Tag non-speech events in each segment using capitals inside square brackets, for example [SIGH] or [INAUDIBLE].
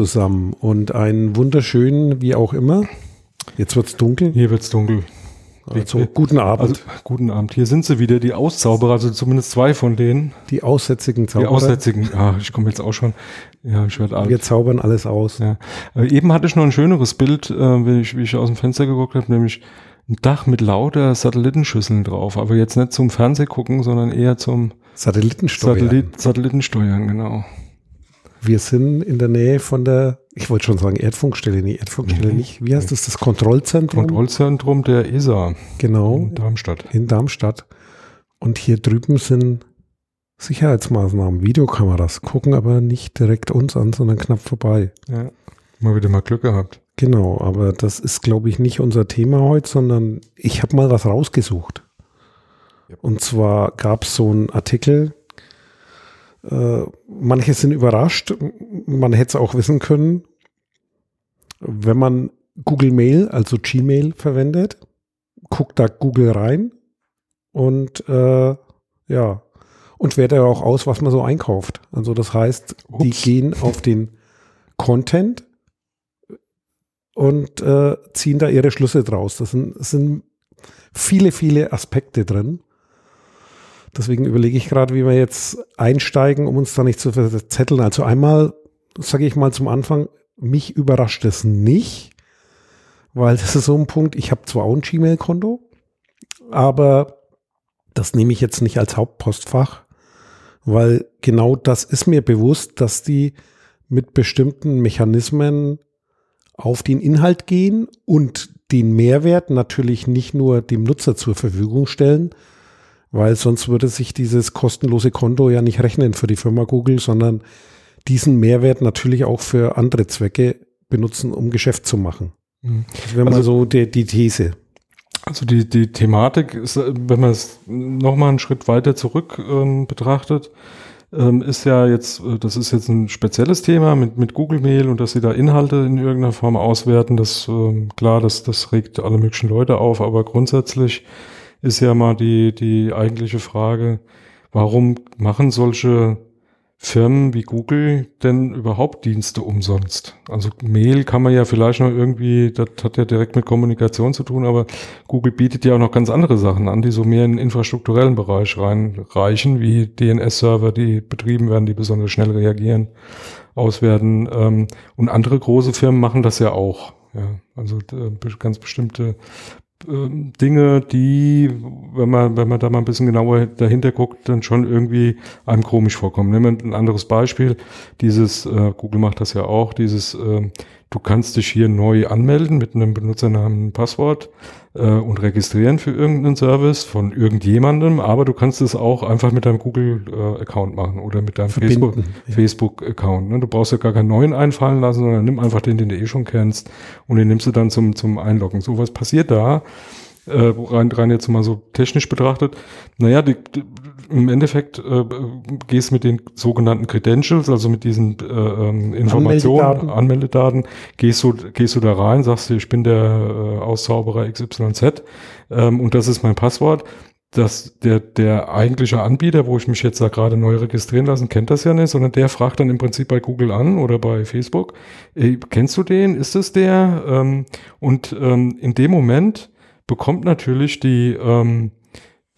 Zusammen und einen wunderschönen, wie auch immer. Jetzt wird's dunkel. Hier wird's dunkel. Also guten Abend. Also, guten Abend. Hier sind sie wieder, die Auszauberer, also zumindest zwei von denen. die aussätzigen Die Zauberer. Aussätzigen. Ah, ich komme jetzt auch schon. Ja, ich werde alt. Wir zaubern alles aus. Ja. Äh, eben hatte ich noch ein schöneres Bild, äh, wenn ich, wie ich aus dem Fenster geguckt habe, nämlich ein Dach mit lauter Satellitenschüsseln drauf. Aber jetzt nicht zum Fernseh gucken, sondern eher zum Satellitensteuer. Satellit, Satellitensteuern, genau. Wir sind in der Nähe von der, ich wollte schon sagen Erdfunkstelle, nee, Erdfunkstelle Mhm. nicht. Wie heißt das? Das Kontrollzentrum? Kontrollzentrum der ESA genau, in Darmstadt. in Darmstadt. Und hier drüben sind Sicherheitsmaßnahmen, Videokameras, gucken aber nicht direkt uns an, sondern knapp vorbei. Ja. Mal wieder mal Glück gehabt. Genau, aber das ist, glaube ich, nicht unser Thema heute, sondern ich habe mal was rausgesucht. Und zwar gab es so einen Artikel, äh, manche sind überrascht, man hätte es auch wissen können, wenn man Google Mail, also Gmail verwendet, guckt da Google rein und äh, ja, und wertet ja auch aus, was man so einkauft. Also das heißt, die Ups. gehen auf den Content und äh, ziehen da ihre Schlüsse draus. Das sind, es sind viele, viele Aspekte drin. Deswegen überlege ich gerade, wie wir jetzt einsteigen, um uns da nicht zu verzetteln. Also einmal, sage ich mal zum Anfang, mich überrascht es nicht, weil das ist so ein Punkt, ich habe zwar auch ein Gmail-Konto, aber das nehme ich jetzt nicht als Hauptpostfach, weil genau das ist mir bewusst, dass die mit bestimmten Mechanismen auf den Inhalt gehen und den Mehrwert natürlich nicht nur dem Nutzer zur Verfügung stellen, weil sonst würde sich dieses kostenlose Konto ja nicht rechnen für die Firma Google, sondern diesen Mehrwert natürlich auch für andere Zwecke benutzen, um Geschäft zu machen. Mhm. Das wäre mal Also- so die, die These. Also die, die Thematik ist, äh, wenn man es nochmal einen Schritt weiter zurück ähm, betrachtet, ähm, ist ja jetzt, äh, das ist jetzt ein spezielles Thema mit, mit Google Mail und dass sie da Inhalte in irgendeiner Form auswerten, das ähm, klar, das, das regt alle möglichen Leute auf, aber grundsätzlich ist ja mal die, die eigentliche Frage, warum machen solche Firmen wie Google denn überhaupt Dienste umsonst? Also Mail kann man ja vielleicht noch irgendwie, das hat ja direkt mit Kommunikation zu tun, aber Google bietet ja auch noch ganz andere Sachen an, die so mehr in den infrastrukturellen Bereich reinreichen, wie DNS-Server, die betrieben werden, die besonders schnell reagieren, auswerten. Ähm, und andere große Firmen machen das ja auch. Ja, also äh, ganz bestimmte ähm, Dinge, die, wenn man, wenn man da mal ein bisschen genauer dahinter guckt, dann schon irgendwie einem komisch vorkommen. Nehmen wir ein anderes Beispiel. Dieses, äh, Google macht das ja auch, dieses, äh, du kannst dich hier neu anmelden mit einem Benutzernamen und Passwort äh, und registrieren für irgendeinen Service von irgendjemandem, aber du kannst es auch einfach mit deinem Google-Account machen oder mit deinem Facebook, Verbinden, ja. Facebook-Account. Ne? Du brauchst ja gar keinen neuen einfallen lassen, sondern nimm einfach den, den du eh schon kennst und den nimmst du dann zum, zum Einloggen. So was passiert da, äh, rein, rein jetzt mal so technisch betrachtet. Naja, die, die, im Endeffekt äh, gehst mit den sogenannten Credentials, also mit diesen äh, ähm, Informationen, Anmeldedaten. Anmeldedaten, gehst du, gehst du da rein, sagst du, ich bin der äh, Auszauberer XYZ ähm, und das ist mein Passwort dass der, der eigentliche Anbieter, wo ich mich jetzt da gerade neu registrieren lassen, kennt das ja nicht, sondern der fragt dann im Prinzip bei Google an oder bei Facebook, ey, kennst du den? Ist es der? Ähm, und ähm, in dem Moment bekommt natürlich die, ähm,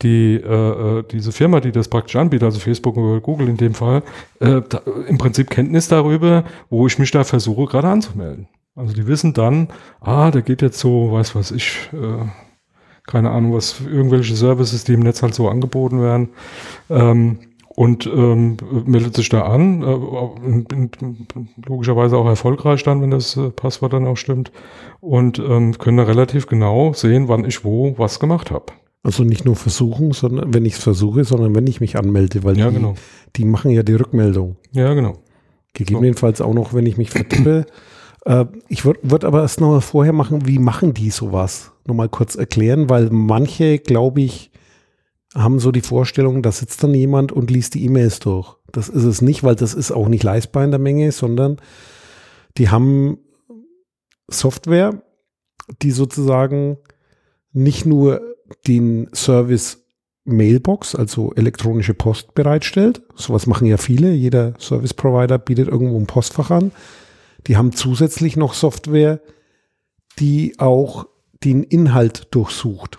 die, äh, äh, diese Firma, die das praktisch anbietet, also Facebook oder Google in dem Fall, äh, da, im Prinzip Kenntnis darüber, wo ich mich da versuche gerade anzumelden. Also die wissen dann, ah, der geht jetzt so, weiß was ich, äh, keine Ahnung, was irgendwelche Services, die im Netz halt so angeboten werden. Ähm, und ähm, meldet sich da an, äh, logischerweise auch erfolgreich dann, wenn das äh, Passwort dann auch stimmt und ähm, können da relativ genau sehen, wann ich wo was gemacht habe. Also nicht nur versuchen, sondern wenn ich es versuche, sondern wenn ich mich anmelde, weil Ja, die, genau. die machen ja die Rückmeldung. Ja, genau. Gegebenenfalls auch noch, wenn ich mich vertippe. äh, ich würde würd aber erst noch mal vorher machen, wie machen die sowas? Nochmal kurz erklären, weil manche, glaube ich, haben so die Vorstellung, da sitzt dann jemand und liest die E-Mails durch. Das ist es nicht, weil das ist auch nicht leistbar in der Menge, sondern die haben Software, die sozusagen nicht nur den Service Mailbox, also elektronische Post bereitstellt. Sowas machen ja viele. Jeder Service Provider bietet irgendwo ein Postfach an. Die haben zusätzlich noch Software, die auch den Inhalt durchsucht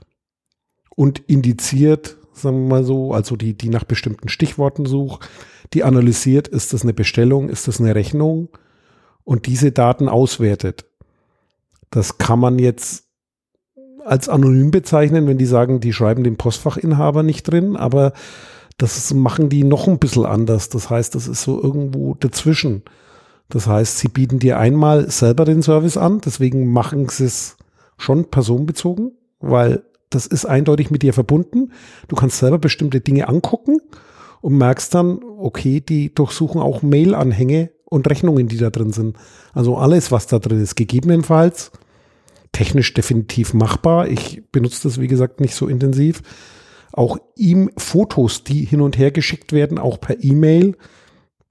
und indiziert, sagen wir mal so, also die, die nach bestimmten Stichworten sucht, die analysiert, ist das eine Bestellung, ist das eine Rechnung und diese Daten auswertet. Das kann man jetzt als anonym bezeichnen, wenn die sagen, die schreiben den Postfachinhaber nicht drin, aber das machen die noch ein bisschen anders. Das heißt, das ist so irgendwo dazwischen. Das heißt, sie bieten dir einmal selber den Service an, deswegen machen sie es schon personenbezogen, weil das ist eindeutig mit dir verbunden. Du kannst selber bestimmte Dinge angucken und merkst dann, okay, die durchsuchen auch Mail-Anhänge und Rechnungen, die da drin sind. Also alles, was da drin ist, gegebenenfalls technisch definitiv machbar. Ich benutze das, wie gesagt, nicht so intensiv. Auch ihm Fotos, die hin und her geschickt werden, auch per E-Mail,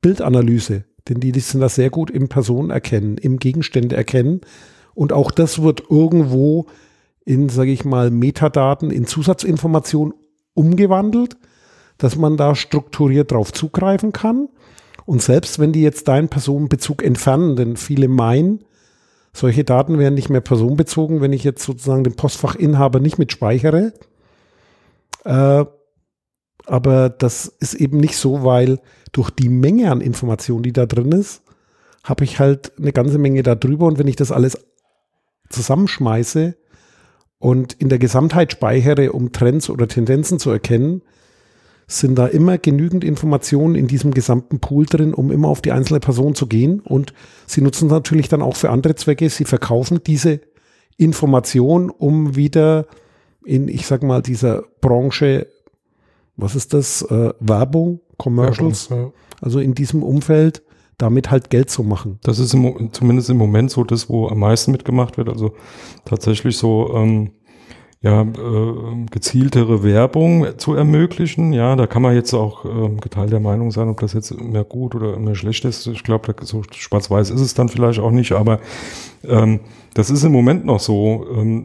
Bildanalyse, denn die, die sind da sehr gut im Personen erkennen, im Gegenstände erkennen. Und auch das wird irgendwo in, sage ich mal, Metadaten, in Zusatzinformationen umgewandelt, dass man da strukturiert drauf zugreifen kann. Und selbst wenn die jetzt deinen Personenbezug entfernen, denn viele meinen, solche Daten werden nicht mehr personenbezogen, wenn ich jetzt sozusagen den Postfachinhaber nicht mit speichere. Äh, aber das ist eben nicht so, weil durch die Menge an Informationen, die da drin ist, habe ich halt eine ganze Menge da drüber. Und wenn ich das alles zusammenschmeiße und in der Gesamtheit speichere, um Trends oder Tendenzen zu erkennen, sind da immer genügend Informationen in diesem gesamten Pool drin, um immer auf die einzelne Person zu gehen. Und sie nutzen natürlich dann auch für andere Zwecke. Sie verkaufen diese Information, um wieder in, ich sag mal, dieser Branche, was ist das, äh, Werbung, Commercials, ja, ja. also in diesem Umfeld damit halt Geld zu machen. Das ist im, zumindest im Moment so das, wo am meisten mitgemacht wird. Also tatsächlich so ähm, ja, äh, gezieltere Werbung zu ermöglichen. Ja, da kann man jetzt auch ähm, geteilter Meinung sein, ob das jetzt mehr gut oder mehr schlecht ist. Ich glaube, so schwarz-weiß ist es dann vielleicht auch nicht, aber ähm, das ist im Moment noch so. Ähm,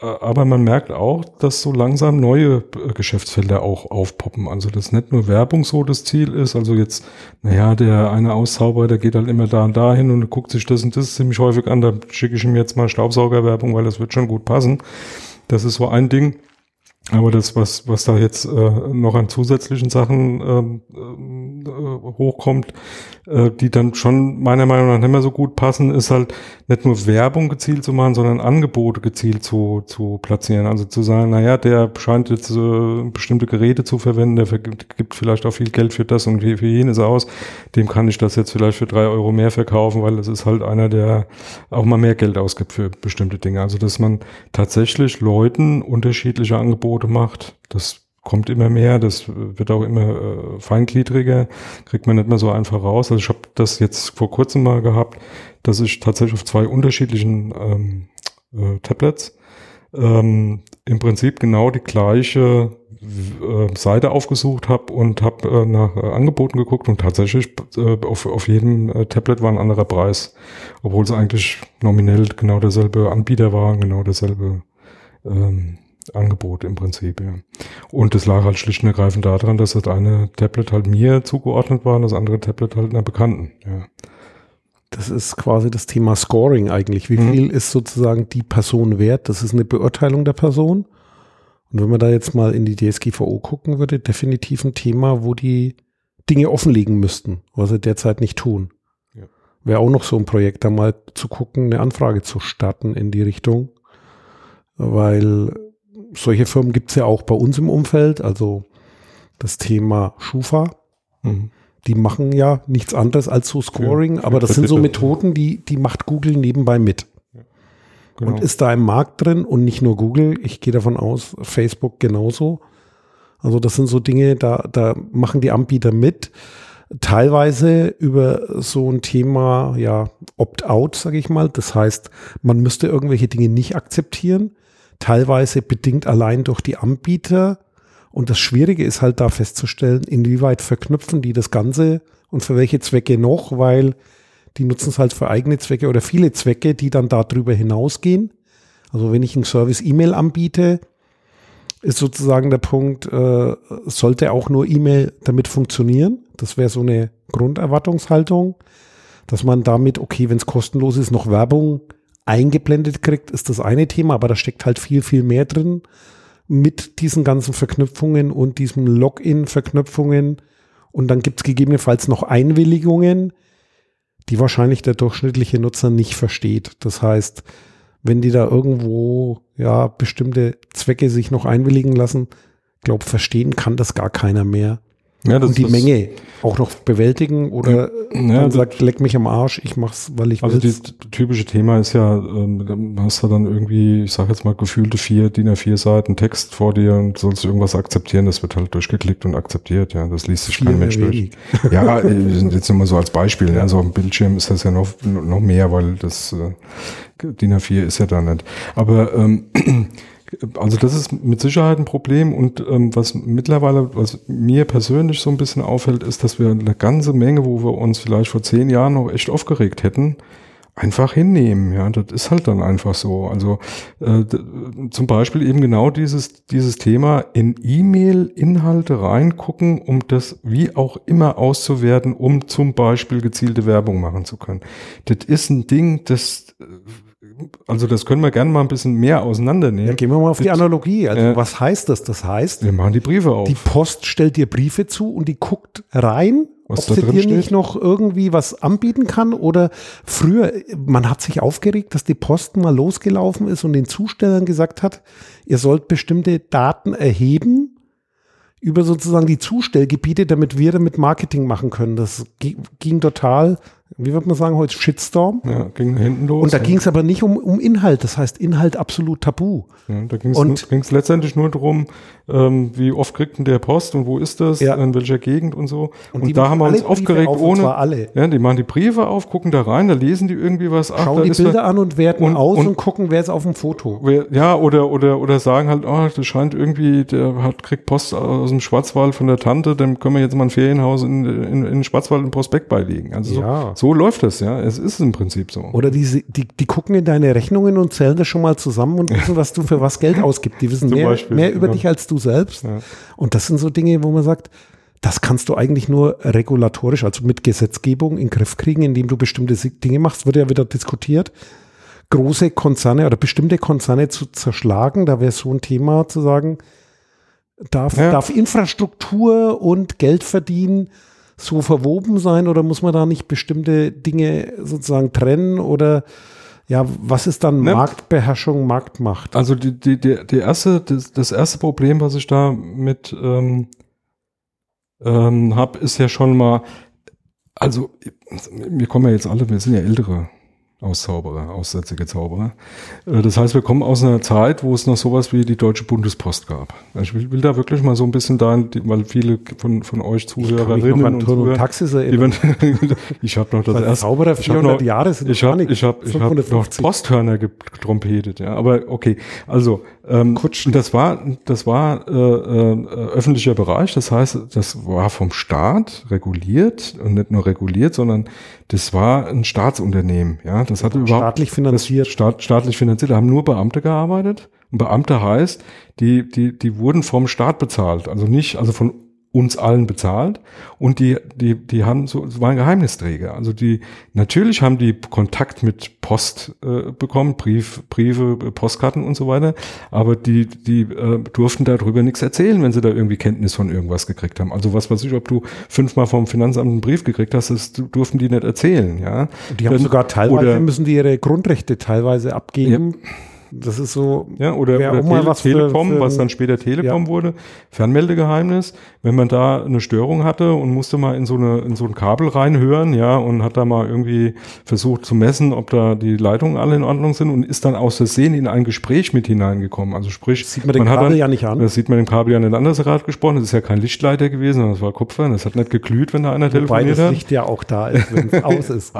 aber man merkt auch, dass so langsam neue äh, Geschäftsfelder auch aufpoppen. Also, dass nicht nur Werbung so das Ziel ist. Also jetzt, naja, der eine Auszauberer, der geht halt immer da und dahin und guckt sich das und das ziemlich häufig an. Da schicke ich ihm jetzt mal Staubsaugerwerbung, weil das wird schon gut passen. Das ist so ein Ding. Aber das, was, was da jetzt äh, noch an zusätzlichen Sachen ähm, äh, hochkommt, äh, die dann schon meiner Meinung nach nicht mehr so gut passen, ist halt nicht nur Werbung gezielt zu machen, sondern Angebote gezielt zu, zu platzieren. Also zu sagen, naja, der scheint jetzt äh, bestimmte Geräte zu verwenden, der vergibt, gibt vielleicht auch viel Geld für das und für jenes aus. Dem kann ich das jetzt vielleicht für drei Euro mehr verkaufen, weil das ist halt einer, der auch mal mehr Geld ausgibt für bestimmte Dinge. Also dass man tatsächlich Leuten unterschiedliche Angebote macht, das kommt immer mehr, das wird auch immer äh, feingliedriger, kriegt man nicht mehr so einfach raus. Also ich habe das jetzt vor kurzem mal gehabt, dass ich tatsächlich auf zwei unterschiedlichen ähm, äh, Tablets ähm, im Prinzip genau die gleiche äh, Seite aufgesucht habe und habe äh, nach äh, Angeboten geguckt und tatsächlich äh, auf, auf jedem äh, Tablet war ein anderer Preis, obwohl es eigentlich nominell genau derselbe Anbieter war, genau derselbe ähm, Angebot im Prinzip, ja. Und das lag halt schlicht und ergreifend daran, dass das eine Tablet halt mir zugeordnet war und das andere Tablet halt einer Bekannten, ja. Das ist quasi das Thema Scoring eigentlich. Wie mhm. viel ist sozusagen die Person wert? Das ist eine Beurteilung der Person. Und wenn man da jetzt mal in die DSGVO gucken würde, definitiv ein Thema, wo die Dinge offenlegen müssten, was sie derzeit nicht tun. Ja. Wäre auch noch so ein Projekt, da mal zu gucken, eine Anfrage zu starten in die Richtung. Weil solche Firmen gibt es ja auch bei uns im Umfeld. Also das Thema Schufa. Mhm. Die machen ja nichts anderes als so Scoring, ja, aber das sind so Methoden, die, die macht Google nebenbei mit. genau. Und ist da im Markt drin und nicht nur Google. Ich gehe davon aus, Facebook genauso. Also das sind so Dinge, da, da machen die Anbieter mit. Teilweise über so ein Thema, ja, Opt-out, sage ich mal. Das heißt, man müsste irgendwelche Dinge nicht akzeptieren teilweise bedingt allein durch die Anbieter. Und das Schwierige ist halt da festzustellen, inwieweit verknüpfen die das Ganze und für welche Zwecke noch, weil die nutzen es halt für eigene Zwecke oder viele Zwecke, die dann darüber hinausgehen. Also wenn ich einen Service E-Mail anbiete, ist sozusagen der Punkt, äh, sollte auch nur E-Mail damit funktionieren. Das wäre so eine Grunderwartungshaltung, dass man damit, okay, wenn es kostenlos ist, noch Werbung eingeblendet kriegt, ist das eine Thema, aber da steckt halt viel, viel mehr drin mit diesen ganzen Verknüpfungen und diesen Login-Verknüpfungen. Und dann gibt es gegebenenfalls noch Einwilligungen, die wahrscheinlich der durchschnittliche Nutzer nicht versteht. Das heißt, wenn die da irgendwo ja bestimmte Zwecke sich noch einwilligen lassen, glaube verstehen kann das gar keiner mehr. Ja, das, und die das, Menge auch noch bewältigen oder Ja, man das- sagt, leck mich am Arsch, ich mach's, weil ich Also will's. das typische Thema ist ja, ähm, hast du dann irgendwie, ich sage jetzt mal, gefühlte vier, DIN A4 Seiten Text vor dir und sollst irgendwas akzeptieren, das wird halt durchgeklickt und akzeptiert, ja, das liest sich kein Mensch durch. [LAUGHS] Ja, äh, sind jetzt nur mal so als Beispiel, ne? also auf dem Bildschirm ist das ja noch, noch mehr, weil das äh, DIN A4 ist ja da nicht. Aber ähm, also das ist mit Sicherheit ein Problem und ähm, was mittlerweile, was mir persönlich so ein bisschen auffällt, ist, dass wir eine ganze Menge, wo wir uns vielleicht vor zehn Jahren noch echt aufgeregt hätten, einfach hinnehmen. Ja, das ist halt dann einfach so. Also äh, zum Beispiel eben genau dieses dieses Thema in E-Mail-Inhalte reingucken, um das wie auch immer auszuwerten, um zum Beispiel gezielte Werbung machen zu können. Das ist ein Ding, das äh, also das können wir gerne mal ein bisschen mehr auseinandernehmen. Ja, gehen wir mal auf die Analogie. Also Ja. was heißt das? Das heißt, Wir machen die Briefe auf. die Post stellt dir Briefe zu und die guckt rein, Was ob sie dir steht? nicht noch irgendwie was anbieten kann oder früher, man hat sich aufgeregt, dass die Post mal losgelaufen ist und den Zustellern gesagt hat, ihr sollt bestimmte Daten erheben über sozusagen die Zustellgebiete, damit wir damit Marketing machen können. Das gi- ging total, wie würde man sagen heute, Shitstorm. ja, ging hinten los. Und da ja. ging es aber nicht um, um Inhalt, das heißt Inhalt absolut tabu. Ja, da ging Und- es letztendlich nur darum, ähm, wie oft kriegt denn der Post und wo ist das, Ja. in welcher Gegend und so. Und, die da haben wir uns Briefe aufgeregt auf, und ohne. alle. Ja, die machen die Briefe auf, gucken da rein, da lesen die irgendwie was. Ach, Schauen die Bilder an und werten und- aus und, und- gucken, wer ist auf dem Foto. Wer, ja, oder, oder, oder sagen halt, oh, das scheint irgendwie, der hat, kriegt Post aus dem Schwarzwald von der Tante, dem können wir jetzt mal ein Ferienhaus in, in, in Schwarzwald im Prospekt beilegen. Also so, Ja. So läuft das, ja. Es ist im Prinzip so. Oder die, die, die gucken in deine Rechnungen und zählen das schon mal zusammen und wissen, was du für was Geld [LAUGHS] ausgibst. Die wissen mehr, Beispiel, mehr über ja. dich als du selbst. Ja. Und das sind so Dinge, wo man sagt, das kannst du eigentlich nur regulatorisch, also mit Gesetzgebung in den Griff kriegen, indem du bestimmte Dinge machst. Wird ja wieder diskutiert, große Konzerne oder bestimmte Konzerne zu zerschlagen. Da wäre so ein Thema zu sagen, darf, Ja. darf Infrastruktur und Geld verdienen so verwoben sein oder muss man da nicht bestimmte Dinge sozusagen trennen oder ja, was ist dann Ne. Marktbeherrschung, Marktmacht? Also die, die, die, die erste, das, das erste Problem, was ich da mit ähm, ähm, habe, ist ja schon mal, also wir kommen ja jetzt alle, wir sind ja ältere Auszauberer, aussätzige Zauberer. Äh, Das heißt, wir kommen aus einer Zeit, wo es noch sowas wie die Deutsche Bundespost gab. Also Ich will, will da wirklich mal so ein bisschen da, weil viele von, von euch Zuhörerinnen und Zuhörer, Taxis erinnern. [LAUGHS] ich habe noch das Als erste Zauberer ich hab 400 noch- Jahre sind ich habe ich hab, ich hab noch 550. Posthörner getrompetet, ja. Aber okay, also ähm, Kutschen. das war das war äh, äh, öffentlicher Bereich. Das heißt, das war vom Staat reguliert und nicht nur reguliert, sondern das war ein Staatsunternehmen, ja. Das hatte überhaupt Staatlich finanziert. Staat, staatlich finanziert. Da haben nur Beamte gearbeitet. Und Beamte heißt, die, die, die wurden vom Staat bezahlt. Also nicht, also von uns allen bezahlt. Und die, die, die haben so, waren Geheimnisträger. Also die, natürlich haben die Kontakt mit Post äh, bekommen, Brief, Briefe, Postkarten und so weiter. Aber die, die äh, durften darüber nichts erzählen, wenn sie da irgendwie Kenntnis von irgendwas gekriegt haben. Also was weiß ich, ob du fünfmal vom Finanzamt einen Brief gekriegt hast, das durften die nicht erzählen, ja. Die haben Dann- sogar teilweise, oder- müssen die ihre Grundrechte teilweise abgeben. Das ist so, Ja, oder, oder Tele was für- Telekom, für was ein- dann später Telekom wurde, Fernmeldegeheimnis. Wenn man da eine Störung hatte und musste mal in so eine in so ein Kabel reinhören, ja, und hat da mal irgendwie versucht zu messen, ob da die Leitungen alle in Ordnung sind und ist dann aus Versehen in ein Gespräch mit hineingekommen. Also sprich, sieht man den hat Kabel dann, ja nicht an. Das sieht man dem Kabel ja nicht an, dass er gerade gesprochen. Das ist ja kein Lichtleiter gewesen, sondern das war Kupfer. Das hat nicht geglüht, wenn da einer Wobei telefoniert das hat. Licht ja auch da ist, wenn es [LAUGHS] aus ist.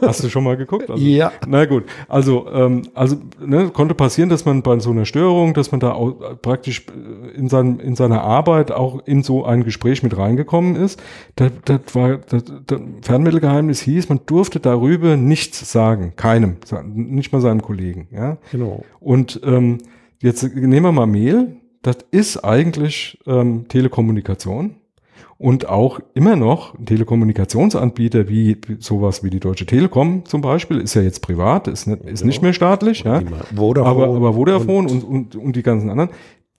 Hast du schon mal geguckt? Also, Ja. Na gut, also, ähm, also ne, konnte passieren, dass man bei so einer Störung, dass man da praktisch äh, in, seinem, in seiner Arbeit auch in so ein Gespräch mit reingekommen ist. Das, das war das, das Fernmittelgeheimnis hieß, man durfte darüber nichts sagen, keinem, nicht mal seinem Kollegen. Ja? Genau. Und ähm, jetzt nehmen wir mal Mail. das ist eigentlich ähm, Telekommunikation und auch immer noch Telekommunikationsanbieter wie sowas wie die Deutsche Telekom zum Beispiel, ist ja jetzt privat, ist nicht, ist nicht mehr staatlich, ja. Vodafone aber, aber Vodafone und, und, und die ganzen anderen,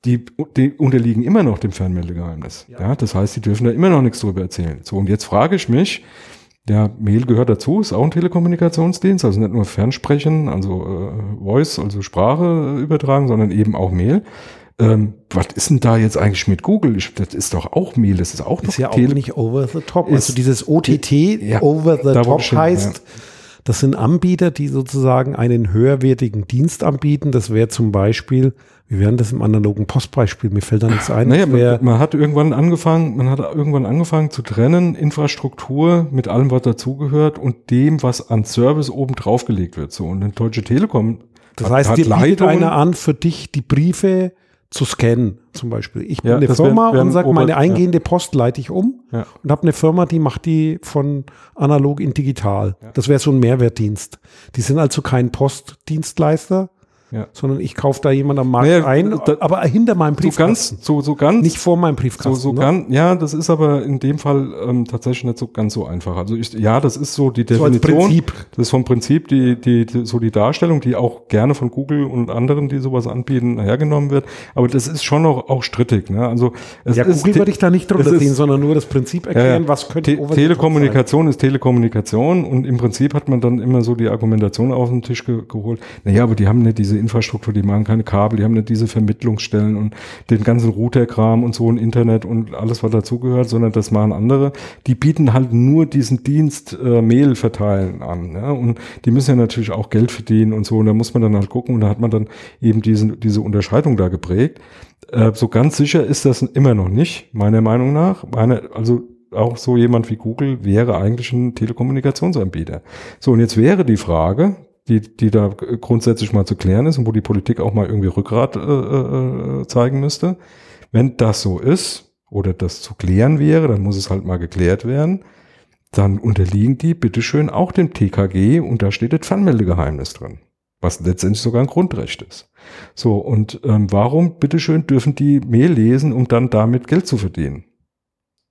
die, die unterliegen immer noch dem Fernmeldegeheimnis. Ja. ja. das heißt, die dürfen da immer noch nichts drüber erzählen. So, und jetzt frage ich mich, der Mail gehört dazu, ist auch ein Telekommunikationsdienst, also nicht nur Fernsprechen, also äh, Voice, also Sprache übertragen, sondern eben auch Mail. Ähm, was ist denn da jetzt eigentlich mit Google? Ich, das ist doch auch Mail, das ist auch ist ja auch nicht over the top. Ist, also dieses OTT ja, over the top heißt, ja. das sind Anbieter, die sozusagen einen höherwertigen Dienst anbieten. Das wäre zum Beispiel wie wären das im analogen Postbeispiel? Mir fällt da nichts ein. Naja, man, man, hat irgendwann angefangen, man hat irgendwann angefangen zu trennen, Infrastruktur mit allem, was dazugehört und dem, was an Service oben draufgelegt wird. So, und eine Deutsche Telekom. Das heißt, dir bietet einer an, für dich die Briefe zu scannen, zum Beispiel. Ich bin ja, eine Firma wär, und sage, meine eingehende ja. Post leite ich um ja. und habe eine Firma, die macht die von analog in digital. Das wäre so ein Mehrwertdienst. Die sind also kein Postdienstleister, ja. sondern ich kaufe da jemand am Markt naja, ein, da, aber hinter meinem Briefkasten. So ganz, so, so ganz. Nicht vor meinem Briefkasten. So, so ne? ganz, ja, das ist aber in dem Fall ähm, tatsächlich nicht so ganz so einfach. Also ich, ja, das ist so die Definition. So Prinzip. Das ist vom Prinzip die, die, die, so die Darstellung, die auch gerne von Google und anderen, die sowas anbieten, hergenommen wird. Aber das ist schon auch, auch strittig. Ne? Also es ja, ist, Google würde ich da nicht drunter sehen, sondern nur das Prinzip erklären, äh, was könnte Te Telekommunikation ist Telekommunikation und im Prinzip hat man dann immer so die Argumentation auf den Tisch ge geholt. Naja, aber die haben nicht diese Infrastruktur, die machen keine Kabel, die haben nicht diese Vermittlungsstellen und den ganzen Routerkram und so ein Internet und alles, was dazugehört, sondern das machen andere. Die bieten halt nur diesen Dienst äh, Mail verteilen an. Ja? Und die müssen ja natürlich auch Geld verdienen und so. Und da muss man dann halt gucken und da hat man dann eben diesen, diese Unterscheidung da geprägt. Äh, so ganz sicher ist das immer noch nicht, meiner Meinung nach. Meine, also auch so jemand wie Google wäre eigentlich ein Telekommunikationsanbieter. So, und jetzt wäre die Frage, die, die da grundsätzlich mal zu klären ist und wo die Politik auch mal irgendwie Rückgrat äh, äh, zeigen müsste. Wenn das so ist oder das zu klären wäre, dann muss es halt mal geklärt werden. Dann unterliegen die bitteschön auch dem TKG und da steht das Fernmeldegeheimnis drin, was letztendlich sogar ein Grundrecht ist. So, und ähm, warum bitteschön dürfen die Mail lesen, um dann damit Geld zu verdienen?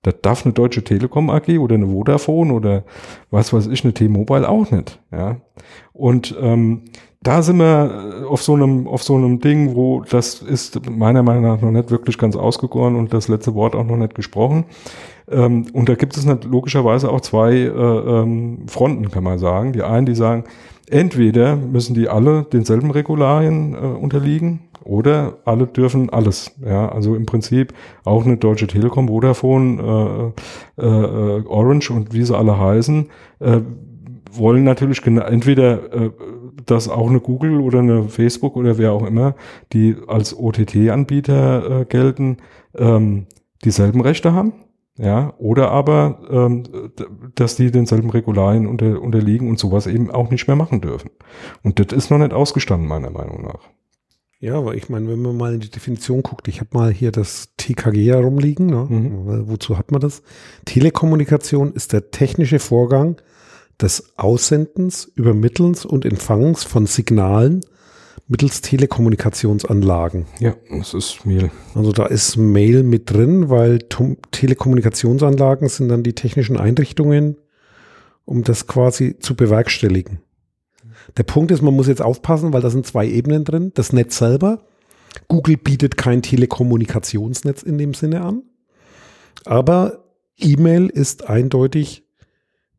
Das darf eine Deutsche Telekom AG oder eine Vodafone oder was weiß ich, eine T-Mobile auch nicht. Ja. Und ähm, da sind wir auf so einem auf so einem Ding, wo das ist meiner Meinung nach noch nicht wirklich ganz ausgegoren und das letzte Wort auch noch nicht gesprochen. Ähm, und da gibt es logischerweise auch zwei äh, ähm, Fronten, kann man sagen. Die einen, die sagen, entweder müssen die alle denselben Regularien äh, unterliegen, oder alle dürfen alles. Ja, also im Prinzip auch eine Deutsche Telekom, Vodafone, äh, äh, Orange und wie sie alle heißen, äh, wollen natürlich entweder äh, dass auch eine Google oder eine Facebook oder wer auch immer, die als OTT-Anbieter äh, gelten, ähm, dieselben Rechte haben. Ja, oder aber, ähm, dass die denselben Regularien unter, unterliegen und sowas eben auch nicht mehr machen dürfen. Und das ist noch nicht ausgestanden, meiner Meinung nach. Ja, aber ich meine, wenn man mal in die Definition guckt, ich habe mal hier das TKG herumliegen. Ne? Mhm. Wozu hat man das? Telekommunikation ist der technische Vorgang des Aussendens, Übermittelns und Empfangens von Signalen mittels Telekommunikationsanlagen. Ja, das ist Mail. Also da ist Mail mit drin, weil Telekommunikationsanlagen sind dann die technischen Einrichtungen, um das quasi zu bewerkstelligen. Der Punkt ist, man muss jetzt aufpassen, weil da sind zwei Ebenen drin. Das Netz selber. Google bietet kein Telekommunikationsnetz in dem Sinne an. Aber E-Mail ist eindeutig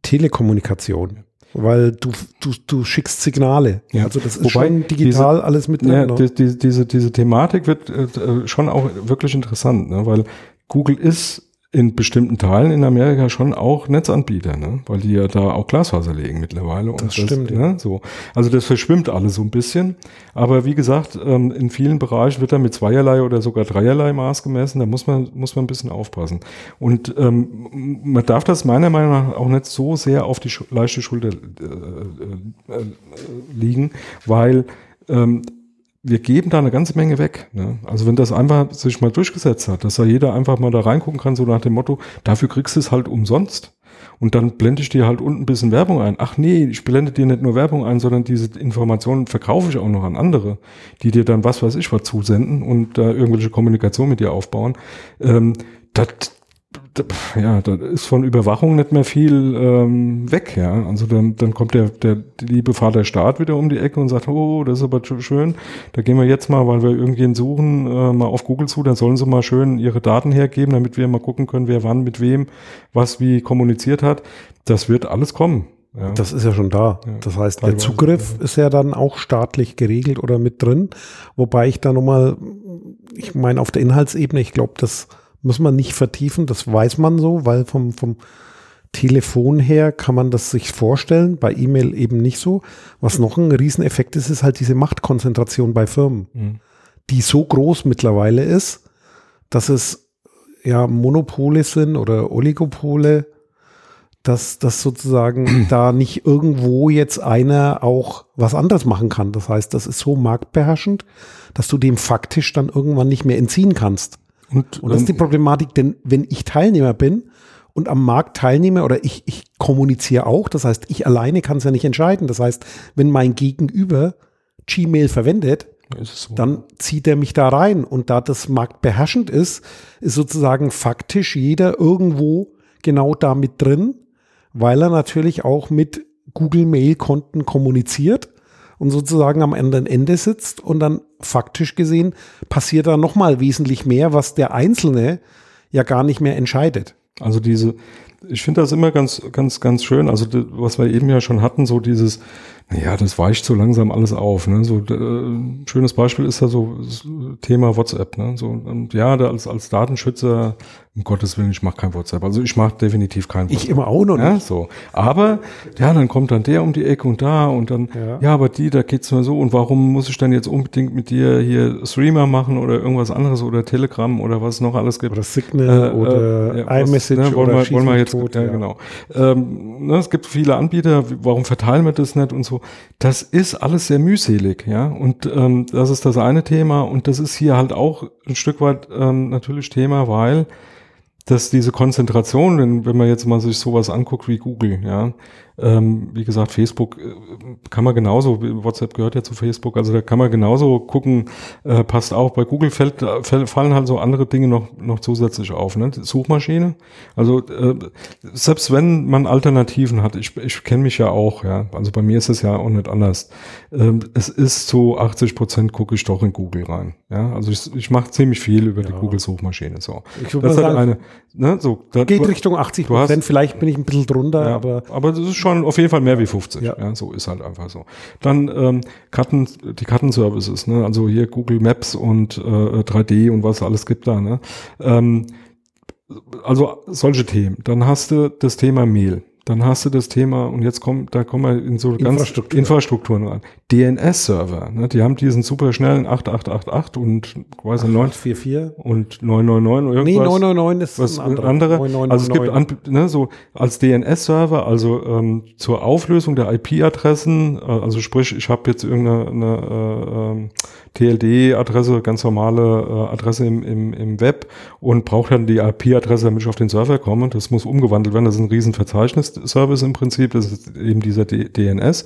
Telekommunikation. Weil du, du, du schickst Signale. Ja. Also das ist Wobei schon digital diese, alles mit drin. Ja, die, die, diese, diese Thematik wird äh, schon auch wirklich interessant, ne? weil Google ist in bestimmten Teilen in Amerika schon auch Netzanbieter, ne? weil die ja da auch Glasfaser legen mittlerweile. Und das, das stimmt. Ne? So. Also das verschwimmt alles so ein bisschen. Aber wie gesagt, ähm, in vielen Bereichen wird da mit zweierlei oder sogar dreierlei Maß gemessen. Da muss man, muss man ein bisschen aufpassen. Und ähm, man darf das meiner Meinung nach auch nicht so sehr auf die leichte Schulter äh, äh, äh, liegen, weil ähm, wir geben da eine ganze Menge weg. Ne? Also wenn das einfach sich mal durchgesetzt hat, dass da jeder einfach mal da reingucken kann, so nach dem Motto, dafür kriegst du es halt umsonst. Und dann blende ich dir halt unten ein bisschen Werbung ein. Ach nee, ich blende dir nicht nur Werbung ein, sondern diese Informationen verkaufe ich auch noch an andere, die dir dann was weiß ich was zusenden und da äh, irgendwelche Kommunikation mit dir aufbauen. Ähm, das, ja, da ist von Überwachung nicht mehr viel ähm, weg, ja. Also dann, dann kommt der, der liebe Vater Staat wieder um die Ecke und sagt, oh, das ist aber schön, da gehen wir jetzt mal, weil wir irgendwen suchen, äh, mal auf Google zu, dann sollen sie mal schön ihre Daten hergeben, damit wir mal gucken können, wer wann mit wem was wie kommuniziert hat. Das wird alles kommen. Ja. Das ist ja schon da. Ja, das heißt, der Zugriff ja. ist ja dann auch staatlich geregelt oder mit drin. Wobei ich da nochmal, ich meine, auf der Inhaltsebene, ich glaube, das muss man nicht vertiefen, das weiß man so, weil vom, vom Telefon her kann man das sich vorstellen, bei E-Mail eben nicht so. Was noch ein Rieseneffekt ist, ist halt diese Machtkonzentration bei Firmen, mhm. die so groß mittlerweile ist, dass es ja Monopole sind oder Oligopole, dass das sozusagen [CLEARS THROAT] da nicht irgendwo jetzt einer auch was anderes machen kann. Das heißt, das ist so marktbeherrschend, dass du dem faktisch dann irgendwann nicht mehr entziehen kannst. Und, und das ist die Problematik, denn wenn ich Teilnehmer bin und am Markt teilnehme oder ich, ich kommuniziere auch, das heißt, ich alleine kann es ja nicht entscheiden. Das heißt, wenn mein Gegenüber Gmail verwendet, so. dann zieht er mich da rein. Und da das marktbeherrschend ist, ist sozusagen faktisch jeder irgendwo genau da mit drin, weil er natürlich auch mit Google Mail-Konten kommuniziert und sozusagen am anderen Ende sitzt und dann faktisch gesehen passiert da nochmal wesentlich mehr, was der Einzelne ja gar nicht mehr entscheidet. Also diese, ich finde das immer ganz, ganz, ganz schön. Also was wir eben ja schon hatten, so dieses, ja, das weicht so langsam alles auf. Ne? So äh, schönes Beispiel ist ja so das Thema WhatsApp. Ne? So und ja, da als als Datenschützer um Gottes Willen, ich mache kein WhatsApp. Also ich mache definitiv kein WhatsApp. Ich immer auch noch nicht. Ja, so. Aber ja, dann kommt dann der um die Ecke und da und dann, ja, ja aber die, da geht's nur so. Und warum muss ich dann jetzt unbedingt mit dir hier Streamer machen oder irgendwas anderes oder Telegram oder was es noch alles gibt? Oder Signal äh, oder äh, ja, iMessage ne, wollen oder wir, wollen wir jetzt, tot, ja, ja, genau. Ähm, ne, es gibt viele Anbieter, warum verteilen wir das nicht und so. Das ist alles sehr mühselig, ja. Und ähm, das ist das eine Thema und das ist hier halt auch ein Stück weit ähm, natürlich Thema, weil dass diese Konzentration, wenn, wenn man jetzt mal sich sowas anguckt wie Google, ja, ähm, wie gesagt, Facebook äh, kann man genauso, WhatsApp gehört ja zu Facebook, also da kann man genauso gucken, äh, passt auch. Bei Google fällt, fällt, fallen halt so andere Dinge noch, noch zusätzlich auf. Ne? Suchmaschine, also äh, selbst wenn man Alternativen hat, ich, ich kenne mich ja auch, ja, also bei mir ist es ja auch nicht anders. Ähm, es ist zu 80 Prozent gucke ich doch in Google rein. Ja, also ich, ich mache ziemlich viel über ja. die Google-Suchmaschine. So. Ich würde sagen, eine, ne, so, da, geht du, Richtung 80 Prozent, vielleicht bin ich ein bisschen drunter, ja, aber. Aber das ist schon auf jeden Fall mehr wie 50. Ja. ja so ist halt einfach so. Dann ähm, Karten, die Kartenservices, ne? also hier Google Maps und äh, 3D und was alles gibt da. Ne? Ähm, also solche Themen. Dann hast du das Thema Mail. Dann hast du das Thema, und jetzt kommt, da kommen wir in so ganz Infrastruktur. Infrastrukturen rein. DNS-Server, ne? die haben diesen super schnellen 8888 und quasi 944 und 999 oder irgendwas. Nee, 999 ist was ein anderer. andere. 9999. Also es gibt ne, so als DNS-Server, also ähm, zur Auflösung der IP-Adressen, äh, also sprich, ich habe jetzt irgendeine eine, äh, ähm, TLD-Adresse, ganz normale äh, Adresse im, im, im Web und braucht dann die IP-Adresse, damit ich auf den Server komme. Das muss umgewandelt werden. Das ist ein riesen Verzeichnisservice im Prinzip. Das ist eben dieser D DNS.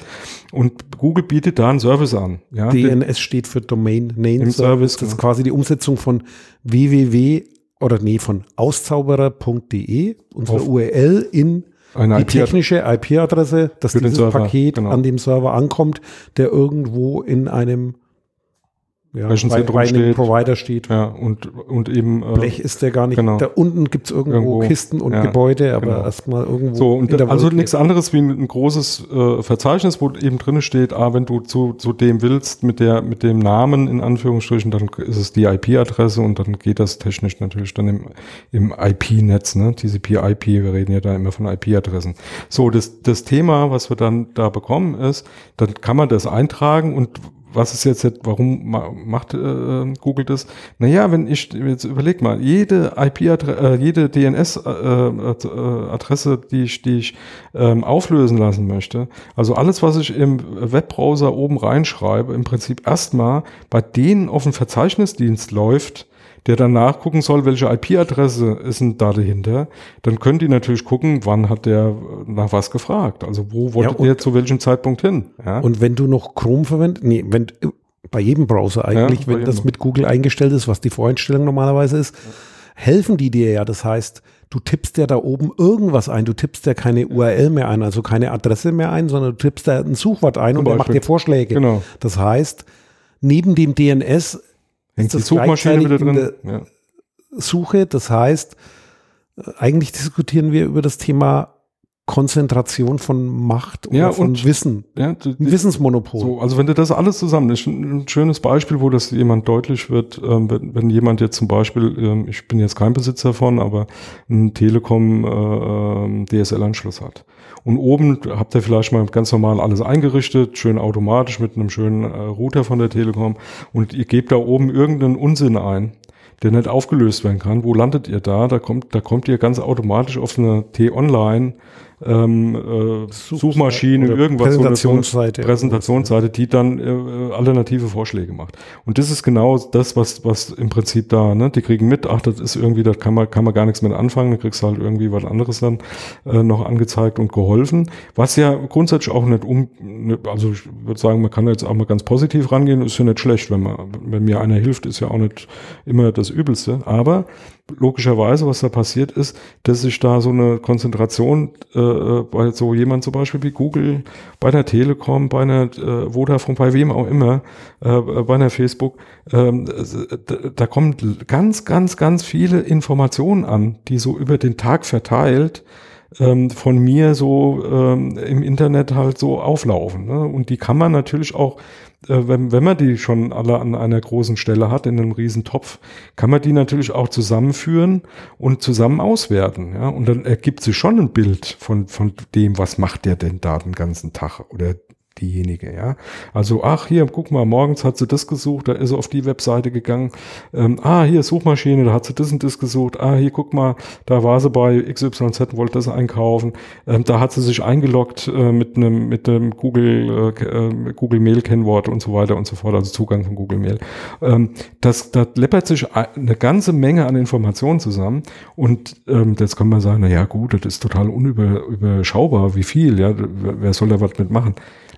Und Google bietet da einen Service an. Ja, DNS steht für Domain Name Service. Service. Das ist quasi die Umsetzung von www oder nee, von auszauberer.de, unsere auf URL in die technische IP-Adresse, dass dieses Paket genau. an dem Server ankommt, der irgendwo in einem ja, Rechenzentrum bei, bei steht. Provider steht. Ja, und, und eben. Äh, Blech ist der gar nicht. Genau. Da unten gibt's irgendwo, irgendwo Kisten und ja, Gebäude, aber genau. erstmal irgendwo. So, und also nichts anderes wie ein, großes äh, Verzeichnis, wo eben drin steht, ah, wenn du zu, zu dem willst, mit der, mit dem Namen in Anführungsstrichen, dann ist es die IP-Adresse und dann geht das technisch natürlich dann im, im IP-Netz, ne? TCP-IP, wir reden ja da immer von IP-Adressen. So, das, das Thema, was wir dann da bekommen, ist, dann kann man das eintragen und was ist jetzt, warum macht äh, Google das? Naja, wenn ich jetzt überleg mal, jede IP-Adresse, äh, jede DNS-Adresse, äh, äh die ich, die ich ähm, auflösen lassen möchte, also alles, was ich im Webbrowser oben reinschreibe, im Prinzip erstmal bei denen auf dem Verzeichnisdienst läuft, der dann nachgucken soll, welche IP-Adresse ist denn da dahinter, dann können die natürlich gucken, wann hat der nach was gefragt. Also wo wollte Ja, der zu welchem Zeitpunkt hin? Ja? Und wenn du noch Chrome verwendest, nee, wenn bei jedem Browser eigentlich, Ja, wenn das mit Google eingestellt ist, was die Voreinstellung normalerweise ist, helfen die dir ja. Das heißt, du tippst ja da oben irgendwas ein. Du tippst ja keine URL mehr ein, also keine Adresse mehr ein, sondern du tippst da ein Suchwort ein Zum und der macht Beispiel. dir Vorschläge. Genau. Das heißt, neben dem DNS Hängt die das Suchmaschine wieder drin? in Ja. Suche, das heißt, äh, eigentlich diskutieren wir über das Thema Konzentration von Macht oder Ja, von und- Wissen. Ja, die- Ein Wissensmonopol. So, also wenn du das alles zusammen, ist ein, ein schönes Beispiel, wo das jemand deutlich wird, ähm, wenn, wenn jemand jetzt zum Beispiel, ähm, ich bin jetzt kein Besitzer von, aber ein Telekom äh, ähm, DSL-Anschluss hat. Und oben habt ihr vielleicht mal ganz normal alles eingerichtet, schön automatisch mit einem schönen äh, Router von der Telekom und ihr gebt da oben irgendeinen Unsinn ein, der nicht aufgelöst werden kann. Wo landet ihr da? Da kommt, da kommt ihr ganz automatisch auf eine T-Online ähm, äh, Suchmaschine, irgendwas. so Präsentationsseite. Präsentationsseite, die dann äh, alternative Vorschläge macht. Und das ist genau das, was, was im Prinzip da, ne, die kriegen mit, ach, das ist irgendwie, da kann man, kann man gar nichts mit anfangen, da kriegst du halt irgendwie was anderes dann äh, noch angezeigt und geholfen. Was ja grundsätzlich auch nicht um, ne, also ich würde sagen, man kann jetzt auch mal ganz positiv rangehen, ist ja nicht schlecht, wenn man, wenn mir einer hilft, ist ja auch nicht immer das Übelste. Aber logischerweise, was da passiert ist, dass sich da so eine Konzentration äh, äh, bei so jemand zum Beispiel wie Google, bei einer Telekom, bei einer äh, Vodafone, bei wem auch immer, äh, bei einer Facebook, da, da kommen ganz, ganz, ganz viele Informationen an, die so über den Tag verteilt ähm, von mir so ähm, im Internet halt so auflaufen. Ne? Und die kann man natürlich auch, äh, wenn, wenn man die schon alle an einer großen Stelle hat, in einem riesen Topf, kann man die natürlich auch zusammenführen und zusammen auswerten. Ja? Und dann ergibt sich schon ein Bild von, von dem, was macht der denn da den ganzen Tag oder diejenige, ja. Also, ach, hier, guck mal, morgens hat sie das gesucht, da ist sie auf die Webseite gegangen. Ähm, ah, hier Suchmaschine, da hat sie das und das gesucht. Ah, hier, guck mal, da war sie bei XYZ, wollte das einkaufen. Ähm, da hat sie sich eingeloggt äh, mit einem mit dem Google äh, äh, Google Mail Kennwort und so weiter und so fort, also Zugang von Google Mail. Ähm, das, da läppert sich eine ganze Menge an Informationen zusammen und ähm, jetzt kann man sagen, na ja, gut, das ist total unüberschaubar, wie viel, ja, wer soll da was mitmachen?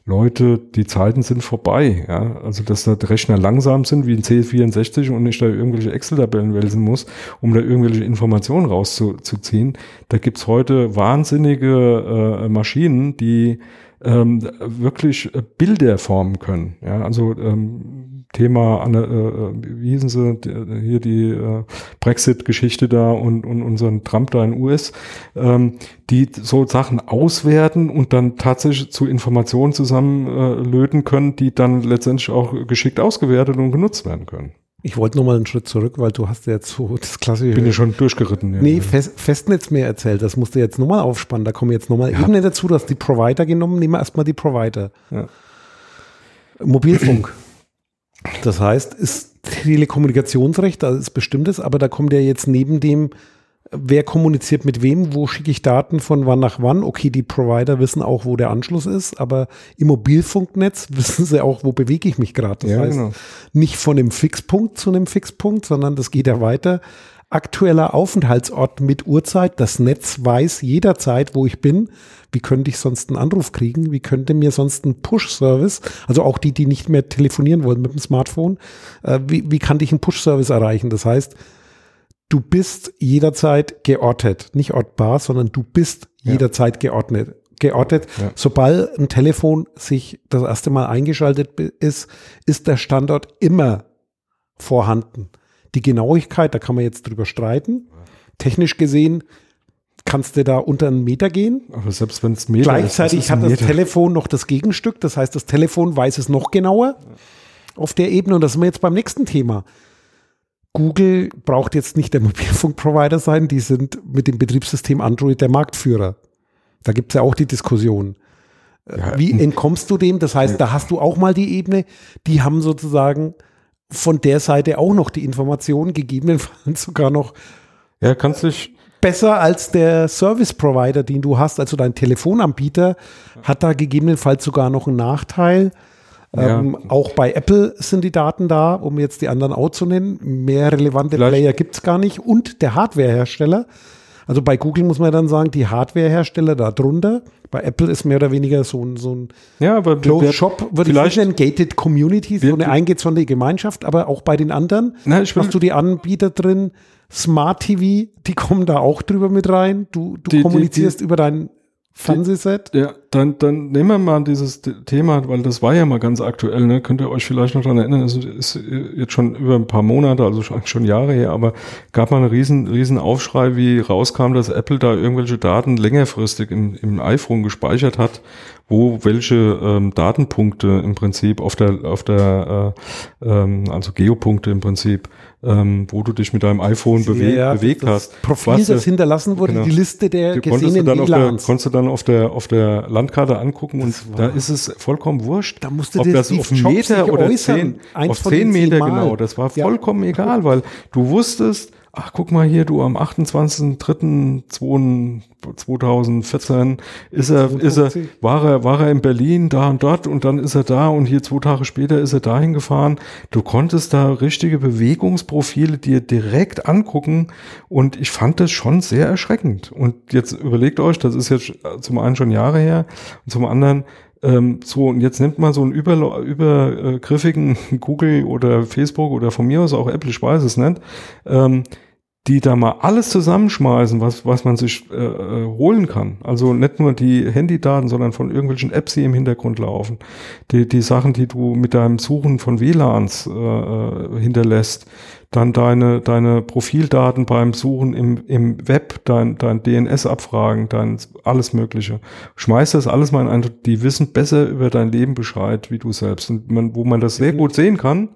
Leute, die Zeiten sind vorbei. Ja? Also, dass da Rechner langsam sind wie ein C64 und ich da irgendwelche Excel-Tabellen wälzen muss, um da irgendwelche Informationen rauszuziehen. Da gibt's heute wahnsinnige äh, Maschinen, die ähm, wirklich äh, Bilder formen können. Ja? Also ähm, Thema, äh, wie hießen sie, die, hier die äh, Brexit-Geschichte da und, und unseren Trump da in US, ähm, die so Sachen auswerten und dann tatsächlich zu Informationen zusammenlöten äh, können, die dann letztendlich auch geschickt ausgewertet und genutzt werden können. Ich wollte noch mal einen Schritt zurück, weil du hast ja jetzt so das klassische. Bin ja schon durchgeritten. Ja. Nee, Fest, Festnetz mehr erzählt. Das musst du jetzt nochmal aufspannen. Da kommen jetzt nochmal Ebene dazu. Du hast die Provider genommen. Nehmen wir erstmal die Provider. Ja. Mobilfunk. Das heißt, ist Telekommunikationsrecht, da ist bestimmtes, aber da kommt ja jetzt neben dem, wer kommuniziert mit wem, wo schicke ich Daten von wann nach wann. Okay, die Provider wissen auch, wo der Anschluss ist, aber im Mobilfunknetz [LAUGHS] wissen sie auch, wo bewege ich mich gerade. Das Ja, heißt, genau. nicht von einem Fixpunkt zu einem Fixpunkt, sondern das geht ja weiter. Aktueller Aufenthaltsort mit Uhrzeit. Das Netz weiß jederzeit, wo ich bin. Wie könnte ich sonst einen Anruf kriegen? Wie könnte mir sonst ein Push-Service, also auch die, die nicht mehr telefonieren wollen mit dem Smartphone, äh, wie, wie kann ich einen Push-Service erreichen? Das heißt, du bist jederzeit geortet. Nicht ortbar, sondern du bist Ja. jederzeit geordnet. Geortet. Ja. Sobald ein Telefon sich das erste Mal eingeschaltet ist, ist der Standort immer vorhanden. Die Genauigkeit, da kann man jetzt drüber streiten. Technisch gesehen kannst du da unter einen Meter gehen. Aber selbst wenn es Meter Gleichzeitig ist, was hat das Meter? Telefon noch das Gegenstück. Das heißt, das Telefon weiß es noch genauer auf der Ebene. Und das sind wir jetzt beim nächsten Thema. Google braucht jetzt nicht der [LAUGHS] Mobilfunkprovider sein. Die sind mit dem Betriebssystem Android der Marktführer. Da gibt es ja auch die Diskussion. Ja, Wie entkommst du dem? Das heißt, da hast du auch mal die Ebene. Die haben sozusagen von der Seite auch noch die Informationen, gegebenenfalls [LAUGHS] sogar noch Ja, kannst dich, besser als der Service Provider, den du hast, also dein Telefonanbieter, hat da gegebenenfalls sogar noch einen Nachteil. Ähm, ja. Auch bei Apple sind die Daten da, um jetzt die anderen auch zu nennen. Mehr relevante Vielleicht. Player gibt es gar nicht. Und der Hardwarehersteller. Also bei Google muss man dann sagen, die Hardwarehersteller da drunter. Bei Apple ist mehr oder weniger so ein, so ein ja, aber Closed Shop, würde ich nennen, Gated Community, so eine eingezäunte Gemeinschaft, aber auch bei den anderen na, hast du die Anbieter drin, Smart TV, die kommen da auch drüber mit rein. Du, du die, kommunizierst die, die, über dein Fernsehset? Ja, dann, dann nehmen wir mal dieses Thema, weil das war ja mal ganz aktuell, ne? Könnt ihr euch vielleicht noch daran erinnern, es ist jetzt schon über ein paar Monate, also schon, schon Jahre her, aber gab mal einen riesen, riesen Aufschrei, wie rauskam, dass Apple da irgendwelche Daten längerfristig im, im iPhone gespeichert hat wo welche ähm, Datenpunkte im Prinzip auf der, auf der äh, ähm, also Geopunkte im Prinzip, ähm, wo du dich mit deinem iPhone bewe ja, bewegt das hast. Profil, Was, das hinterlassen wurde, genau. die Liste der du gesehenen dann auf der, Konntest du dann auf der, auf der Landkarte angucken und da ist es vollkommen wurscht, da musste ob das auf Meter oder zehn, auf zehn Meter genau, das war vollkommen ja. egal, weil du wusstest, ach guck mal hier, du am 28.03.2014 ist er, ist er, war er, war er in Berlin, da und dort und dann ist er da und hier zwei Tage später ist er dahin gefahren. Du konntest da richtige Bewegungsprofile dir direkt angucken und ich fand das schon sehr erschreckend. Und jetzt überlegt euch, das ist jetzt zum einen schon Jahre her und zum anderen, ähm, so, und jetzt nimmt man so einen über, übergriffigen [LAUGHS] Google oder Facebook oder von mir aus auch Apple, ich weiß es nicht, ähm, die da mal alles zusammenschmeißen, was, was man sich äh, äh, holen kann. Also nicht nur die Handydaten, sondern von irgendwelchen Apps, die im Hintergrund laufen. Die, die Sachen, die du mit deinem Suchen von WLANs äh, äh, hinterlässt. Dann deine, deine Profildaten beim Suchen im, im Web, dein, dein DNS-Abfragen, dein alles Mögliche. Schmeiß das alles mal in ein, die wissen besser über dein Leben Bescheid, wie du selbst. Und man, wo man das sehr gut sehen kann,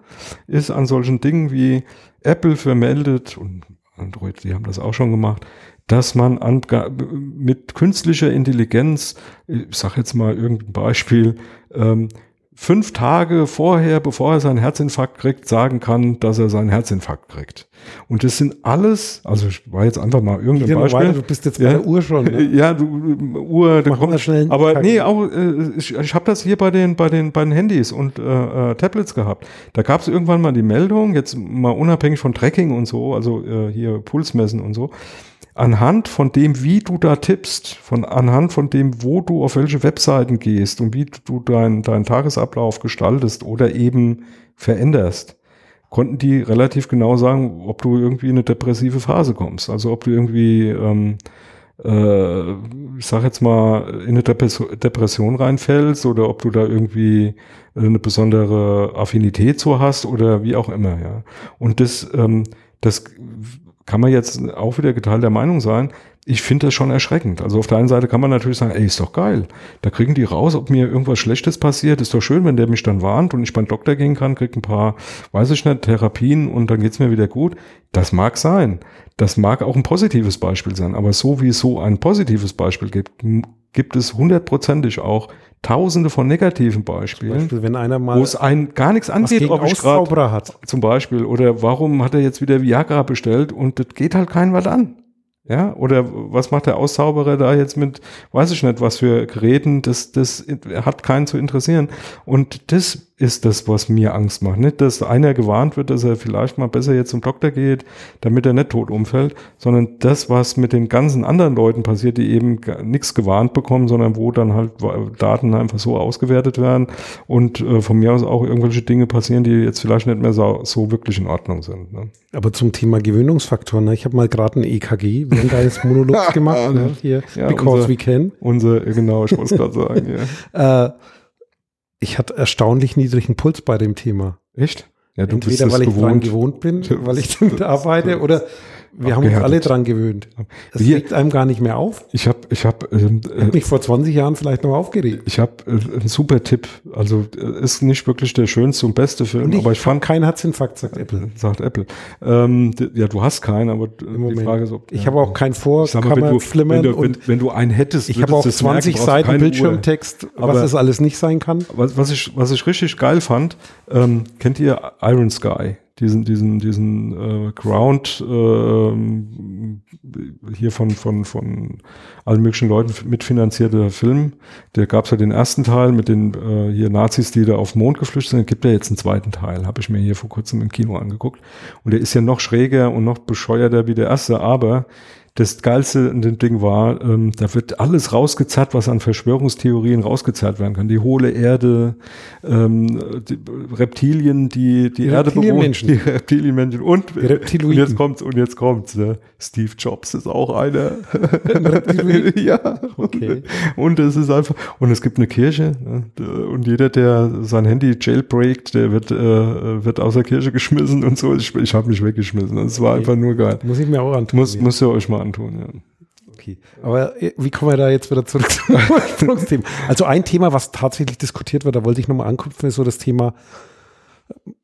ist an solchen Dingen wie Apple vermeldet und Android, die haben das auch schon gemacht, dass man an, mit künstlicher Intelligenz, ich sage jetzt mal irgendein Beispiel, ähm, fünf Tage vorher, bevor er seinen Herzinfarkt kriegt, sagen kann, dass er seinen Herzinfarkt kriegt. Und das sind alles, also ich war jetzt einfach mal irgendein Beispiel. Weiter, du bist jetzt bei der Uhr schon. Ne? Ja, du Uhr, Mach kommt, schnell aber nee, auch äh, ich, ich habe das hier bei den bei den bei den Handys und äh, äh Tablets gehabt. Da gab es irgendwann mal die Meldung, jetzt mal unabhängig von Tracking und so, also äh, hier Pulsmessen und so anhand von dem, wie du da tippst, von anhand von dem, wo du auf welche Webseiten gehst und wie du deinen dein Tagesablauf gestaltest oder eben veränderst, konnten die relativ genau sagen, ob du irgendwie in eine depressive Phase kommst. Also ob du irgendwie, ähm, äh, ich sag jetzt mal, in eine Depression reinfällst oder ob du da irgendwie eine besondere Affinität so hast oder wie auch immer, ja. Und das, ähm, das kann man jetzt auch wieder geteilter Meinung sein. Ich finde das schon erschreckend. Also auf der einen Seite kann man natürlich sagen, ey, ist doch geil. Da kriegen die raus, ob mir irgendwas Schlechtes passiert. Ist doch schön, wenn der mich dann warnt und ich beim Doktor gehen kann, krieg ein paar, weiß ich nicht, Therapien und dann geht's mir wieder gut. Das mag sein. Das mag auch ein positives Beispiel sein. Aber so wie es so ein positives Beispiel gibt, gibt es hundertprozentig auch tausende von negativen Beispielen, Beispiel, wenn einer mal wo es einen gar nichts angeht, ob ich grad, hat. zum Beispiel, oder warum hat er jetzt wieder Viagra bestellt und das geht halt kein was an. Ja, oder was macht der Auszauberer da jetzt mit, weiß ich nicht, was für Geräten, das, das hat keinen zu interessieren. Und das ist das, was mir Angst macht. Nicht, dass einer gewarnt wird, dass er vielleicht mal besser jetzt zum Doktor geht, damit er nicht tot umfällt, sondern das, was mit den ganzen anderen Leuten passiert, die eben nichts gewarnt bekommen, sondern wo dann halt Daten einfach so ausgewertet werden und äh, von mir aus auch irgendwelche Dinge passieren, die jetzt vielleicht nicht mehr so, so wirklich in Ordnung sind. Ne? Aber zum Thema Gewöhnungsfaktoren, ne? ich habe mal gerade ein EKG während deines Monologs [LAUGHS] gemacht, ne? hier, ja, because unser, we can. Unser, genau, ich wollte es gerade sagen. Ja. [LAUGHS] äh, ich hatte erstaunlich niedrigen Puls bei dem Thema. Echt? Ja, du Entweder bist weil ich gewohnt. dran gewohnt bin, weil ich [LAUGHS] damit arbeite, oder wir haben uns alle dran gewöhnt. Es regt einem gar nicht mehr auf. Ich habe, ich habe, ähm, äh, mich vor 20 Jahren vielleicht noch aufgeregt. Ich habe äh, einen super Tipp. Also äh, ist nicht wirklich der schönste und beste Film, und ich aber ich fand keinen Herzinfarkt, sagt Apple. Sagt Apple. Ähm, ja, du hast keinen, aber die Frage ist, ob ich ja, habe auch keinen vor. Sag mal, wenn, du, wenn, du, wenn, wenn, du einen hättest, ich habe auch 20 merken, Seiten Bildschirmtext, Uhr. was es alles nicht sein kann. Was, was ich, was ich richtig geil fand, ähm, kennt ihr Iron Sky? Diesen, diesen, diesen äh, Ground äh, hier von, von, von allen möglichen Leuten mitfinanzierter Film. Der gab es ja den ersten Teil mit den äh, hier Nazis, die da auf den Mond geflüchtet sind. Gibt ja jetzt einen zweiten Teil, habe ich mir hier vor kurzem im Kino angeguckt. Und der ist ja noch schräger und noch bescheuerter wie der erste, aber das Geilste in dem Ding war, ähm, da wird alles rausgezerrt, was an Verschwörungstheorien rausgezerrt werden kann. Die hohle Erde, ähm, die Reptilien, die die, die Erde bewohnen, die Reptilienmenschen und, und jetzt kommt's und jetzt kommt's. Ne? Steve Jobs ist auch einer. Ein [LAUGHS] ja. Okay. Und es ist einfach und es gibt eine Kirche ne? und jeder, der sein Handy jailbreakt, der wird äh, wird aus der Kirche [LAUGHS] geschmissen und so. Ich, ich habe mich weggeschmissen. Es war okay. einfach nur geil. Muss ich mir auch antun. Muss, muss ihr euch mal antun, ja. Okay. Aber äh, wie kommen wir da jetzt wieder zurück zum [LAUGHS] Ursprungsthema? Also ein Thema, was tatsächlich diskutiert wird, da wollte ich nochmal anknüpfen, ist so das Thema,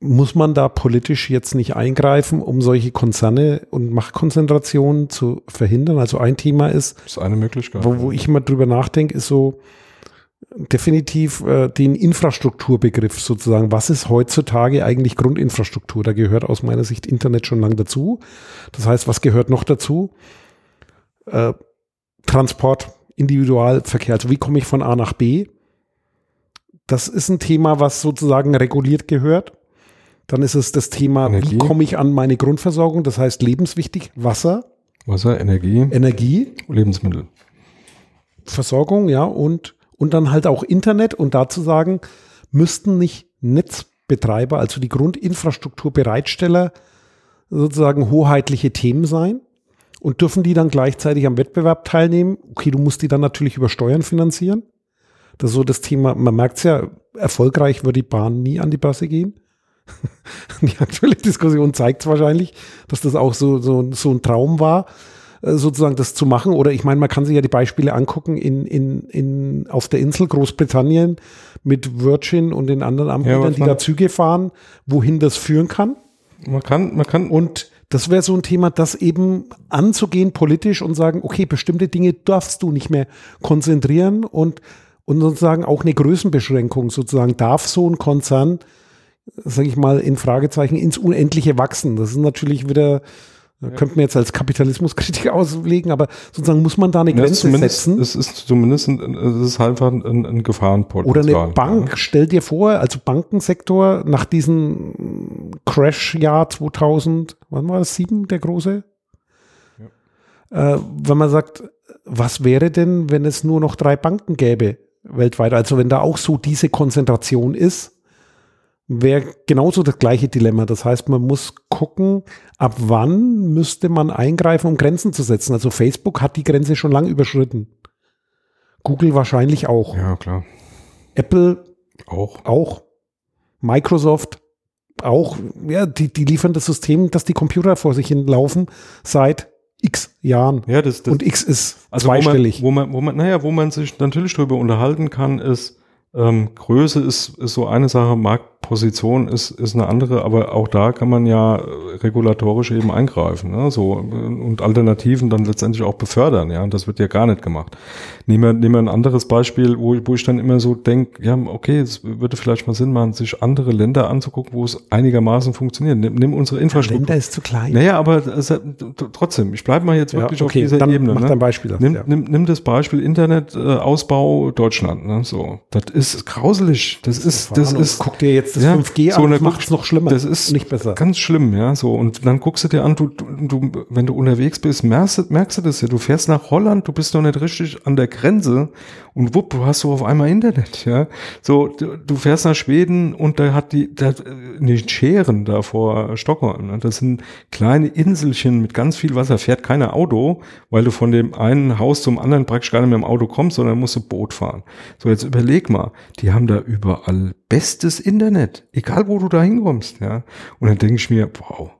muss man da politisch jetzt nicht eingreifen, um solche Konzerne und Machtkonzentrationen zu verhindern? Also ein Thema ist, das ist eine Möglichkeit. Wo, wo ich immer drüber nachdenke, ist so definitiv äh, den Infrastrukturbegriff sozusagen. Was ist heutzutage eigentlich Grundinfrastruktur? Da gehört aus meiner Sicht Internet schon lang dazu. Das heißt, was gehört noch dazu? Äh, Transport, Individualverkehr. Also wie komme ich von A nach B? Das ist ein Thema, was sozusagen reguliert gehört. Dann ist es das Thema, Energie. wie komme ich an meine Grundversorgung? Das heißt lebenswichtig, Wasser. Wasser, Energie. Energie. Lebensmittel. Versorgung, ja, und, und dann halt auch Internet. Und dazu sagen, müssten nicht Netzbetreiber, also die Grundinfrastrukturbereitsteller, sozusagen hoheitliche Themen sein? Und dürfen die dann gleichzeitig am Wettbewerb teilnehmen? Okay, du musst die dann natürlich über Steuern finanzieren. Das ist so das Thema, man merkt es ja, erfolgreich wird die Bahn nie an die Börse gehen. [LAUGHS] die aktuelle Diskussion zeigt es wahrscheinlich, dass das auch so, so, so ein Traum war, äh, sozusagen das zu machen. Oder ich meine, man kann sich ja die Beispiele angucken in, in, in, auf der Insel Großbritannien mit Virgin und den anderen Anbietern, ja, die da Züge fahren, wohin das führen kann. Man kann, man kann. Und das wäre so ein Thema, das eben anzugehen politisch und sagen, okay, bestimmte Dinge darfst du nicht mehr konzentrieren und, und sozusagen auch eine Größenbeschränkung sozusagen darf so ein Konzern, sage ich mal, in Fragezeichen ins Unendliche wachsen. Das ist natürlich wieder ja. Könnte man jetzt als Kapitalismuskritiker [LAUGHS] auslegen, aber sozusagen muss man da eine Grenze ja, setzen. Es ist zumindest ein, es ist einfach ein, ein Gefahrenpotenzial. Oder eine Bank, ja. stell dir vor, also Bankensektor nach diesem Crash-Jahr 2000, wann war das, sieben, der große? Ja. Äh, wenn man sagt, was wäre denn, wenn es nur noch drei Banken gäbe weltweit? Also wenn da auch so diese Konzentration ist, wäre genauso das gleiche Dilemma. Das heißt, man muss gucken, ab wann müsste man eingreifen, um Grenzen zu setzen. Also Facebook hat die Grenze schon lange überschritten. Google wahrscheinlich auch. Ja, klar. Apple auch. Auch. Microsoft auch. Ja, die, die liefern das System, dass die Computer vor sich hin laufen seit x Jahren. Ja, das, das Und x ist also zweistellig. Wo man, wo man, wo man, naja, wo man sich natürlich darüber unterhalten kann, ist, ähm, Größe ist, ist so eine Sache, Marktposition ist, ist eine andere, aber auch da kann man ja regulatorisch eben eingreifen ne? so, und Alternativen dann letztendlich auch befördern. Ja, und das wird ja gar nicht gemacht. Nehmen wir, nehmen wir ein anderes Beispiel, wo, wo ich dann immer so denke, ja, okay, es würde vielleicht mal Sinn machen, sich andere Länder anzugucken, wo es einigermaßen funktioniert. Nimm, nimm unsere Infrastruktur. Länder ist zu klein. Naja, aber es, trotzdem, ich bleibe mal jetzt wirklich ja, okay, auf dieser dann Ebene. Mach ne? ein Beispiel. Nimm, ja. nimm, nimm das Beispiel Internetausbau Deutschland. Ne? So, das ist grauselig. Das, das ist, das ist. Guck dir jetzt das ja, 5G so an, das macht es noch schlimmer. Das ist nicht besser. Ganz schlimm, ja. So und dann guckst du dir an, du, du, wenn du unterwegs bist, merkst, merkst du das ja. Du fährst nach Holland, du bist noch nicht richtig an der Grenze und wupp, du hast so auf einmal Internet, ja. So, du, du fährst nach Schweden und da hat die, da, nicht Scheren da vor Stockholm. Ne? Das sind kleine Inselchen mit ganz viel Wasser. Fährt keiner Auto, weil du von dem einen Haus zum anderen praktisch gar nicht mehr im Auto kommst, sondern musst du Boot fahren. So, jetzt überleg mal, die haben da überall bestes Internet, egal wo du da hinkommst, ja. Und dann denke ich mir, wow,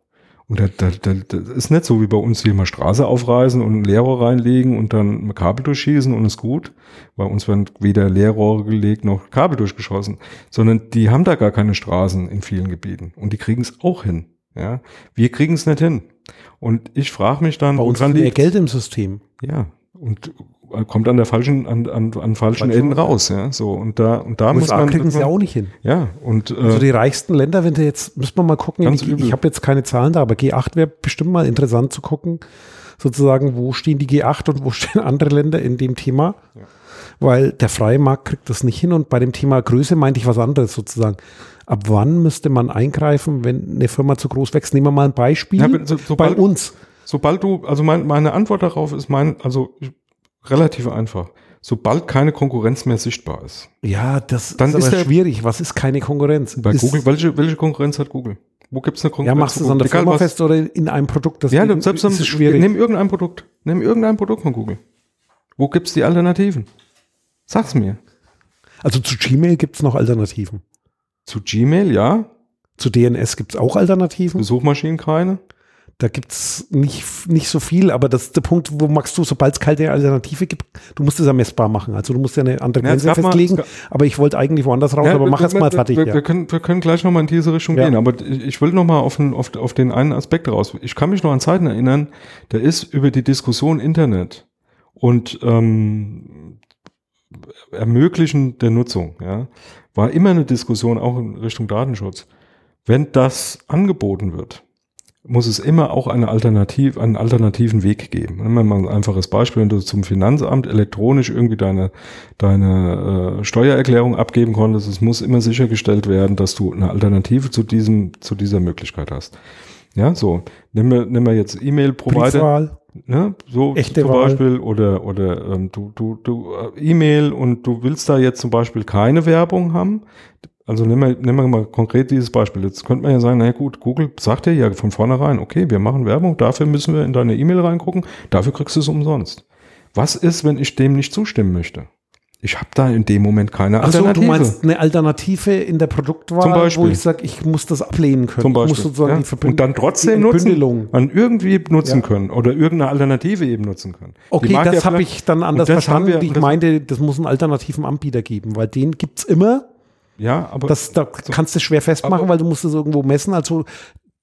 und das, das, das, das ist nicht so wie bei uns, wie wir Straße aufreißen und Leerrohr reinlegen und dann Kabel durchschießen und ist gut. Bei uns werden weder Leerrohre gelegt noch Kabel durchgeschossen, sondern die haben da gar keine Straßen in vielen Gebieten und die kriegen es auch hin. Ja, wir kriegen es nicht hin. Und ich frage mich dann, bei uns woran mehr Geld im System. Ja, und kommt an der falschen, an, an, an falschen Enden raus, ja, so und da und da muss man, kriegen sie auch nicht hin. ja und äh, Also die reichsten Länder, wenn du jetzt, müssen wir mal gucken, ich, übel. ich habe jetzt keine Zahlen da, aber G8 wäre bestimmt mal interessant zu gucken, sozusagen, wo stehen die G8 und wo [LAUGHS] stehen andere Länder in dem Thema. Weil der freie Markt kriegt das nicht hin und bei dem Thema Größe meinte ich was anderes sozusagen. Ab wann müsste man eingreifen, wenn eine Firma zu groß wächst? Nehmen wir mal ein Beispiel Ja, so- bei sobald- uns. sobald du, also mein, meine Antwort darauf ist mein, also relativ einfach. Sobald keine Konkurrenz mehr sichtbar ist. Ja, das Dann ist ist aber schwierig. Was ist keine Konkurrenz? Bei ist, Google, welche, welche Konkurrenz hat Google? Wo gibt es eine Ja, Konkurrenz? machst du es an der Firma fest oder in einem Produkt? Das Ja, dann selbst ist es schwierig. Nimm irgendein Produkt. Nimm irgendein Produkt von Google. Wo gibt's die Alternativen? Sag's mir. Also zu Gmail gibt es noch Alternativen. Zu Gmail, ja. Zu DNS gibt es auch Alternativen. Suchmaschinen keine. Da gibt es nicht, nicht so viel, aber das ist der Punkt, wo magst du, sobald es keine Alternative gibt, du musst es ja messbar machen. Also du musst ja eine andere Ja, Grenze mal- festlegen. es aber ich wollte eigentlich woanders raus, Ja, aber wir- mach wir- es mal fertig. Wir, ja. wir, können, wir können gleich nochmal in diese Richtung Ja. gehen, aber ich, ich will nochmal auf, den- auf, auf den einen Aspekt raus. Ich kann mich noch an Zeiten erinnern, da ist über die Diskussion Internet und ähm, Ermöglichen der Nutzung, ja, war immer eine Diskussion auch in Richtung Datenschutz. Wenn das angeboten wird, muss es immer auch eine Alternativ, einen alternativen Weg geben. Nehmen wir mal ein einfaches Beispiel, wenn du zum Finanzamt elektronisch irgendwie deine, deine äh, Steuererklärung abgeben konntest, es muss immer sichergestellt werden, dass du eine Alternative zu diesem, zu dieser Möglichkeit hast. Ja, so. Nehmen wir, nehmen wir jetzt E-Mail-Provider ne, so Echte zum Wahl. Beispiel oder oder ähm, du du du äh, E-Mail und du willst da jetzt zum Beispiel keine Werbung haben. Also nehmen wir, nehmen wir mal konkret dieses Beispiel. Jetzt könnte man ja sagen, na gut, Google sagt dir ja von vornherein, okay, wir machen Werbung, dafür müssen wir in deine E-Mail reingucken, dafür kriegst du es umsonst. Was ist, wenn ich dem nicht zustimmen möchte? Ich habe da in dem Moment keine Achso, Alternative. du meinst eine Alternative in der Produktwahl, Beispiel. wo ich sage, ich muss das ablehnen können. zum Ich muss Beispiel. sozusagen ja? die Verbünd- und dann trotzdem nutzen, an irgendwie nutzen Ja. können oder irgendeine Alternative eben nutzen können. Okay, das ja habe ich dann anders das haben verstanden. wir- ich meinte, das muss einen alternativen Anbieter geben, weil den gibt's immer. Ja, aber Das, da kannst du schwer festmachen, Aber- weil du musst es irgendwo messen. Also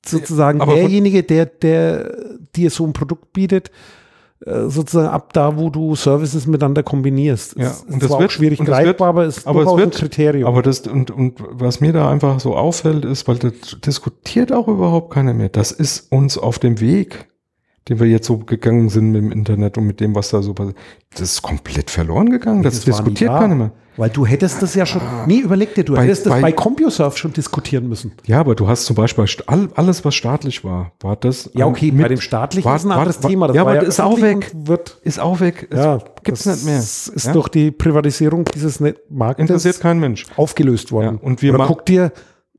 sozusagen von- derjenige, der, der dir so ein Produkt bietet, äh, sozusagen ab da, wo du Services miteinander kombinierst. Ja, und das zwar wird- auch schwierig greifbar, aber es ist aber es wird- ein Kriterium. Aber das, und, und was mir da einfach so auffällt, ist, weil das diskutiert auch überhaupt keiner mehr. Das ist uns auf dem Weg, den wir jetzt so gegangen sind mit dem Internet und mit dem, was da so passiert. Das ist komplett verloren gegangen. Das, Das diskutiert keiner mehr. Weil du hättest das ja schon, nee, überleg dir, du Bei- hättest das bei- bei CompuServe schon diskutieren müssen. Ja, aber du hast zum Beispiel all, alles, was staatlich war, war das. Ja, okay, mit- bei dem staatlichen war- ist ein anderes war- Thema. ja, war aber das ist auch weg. Wird, Ist auch weg. Es ja, gibt's das nicht mehr. ist Ja? durch die Privatisierung dieses Marktes Interessiert kein Mensch. aufgelöst worden. Ja, und wir oder guck dir,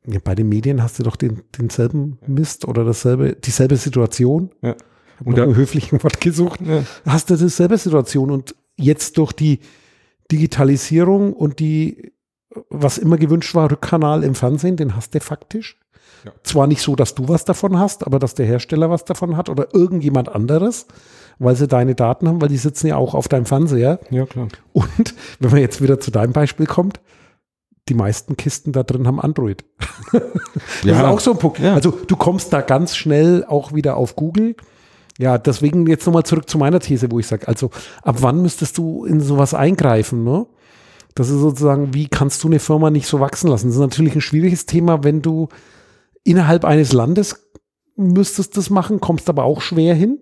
ja, bei den Medien hast du doch den, denselben Mist oder dasselbe, dieselbe Situation. Ja. Und da höflichen Wort gesucht. Ja. Hast du dieselbe Situation und jetzt durch die Digitalisierung und die, was immer gewünscht war, Rückkanal im Fernsehen, den hast du faktisch. Ja. Zwar nicht so, dass du was davon hast, aber dass der Hersteller was davon hat oder irgendjemand anderes, weil sie deine Daten haben, weil die sitzen ja auch auf deinem Fernseher. Ja, klar. Und [LAUGHS] wenn man jetzt wieder zu deinem Beispiel kommt, die meisten Kisten da drin haben Android. [LAUGHS] Das ist auch so ein Punkt. Ja. Also du kommst da ganz schnell auch wieder auf Google. Ja, deswegen jetzt nochmal zurück zu meiner These, wo ich sage, also ab wann müsstest du in sowas eingreifen, ne? Das ist sozusagen, wie kannst du eine Firma nicht so wachsen lassen? Das ist natürlich ein schwieriges Thema, wenn du innerhalb eines Landes müsstest das machen, kommst aber auch schwer hin.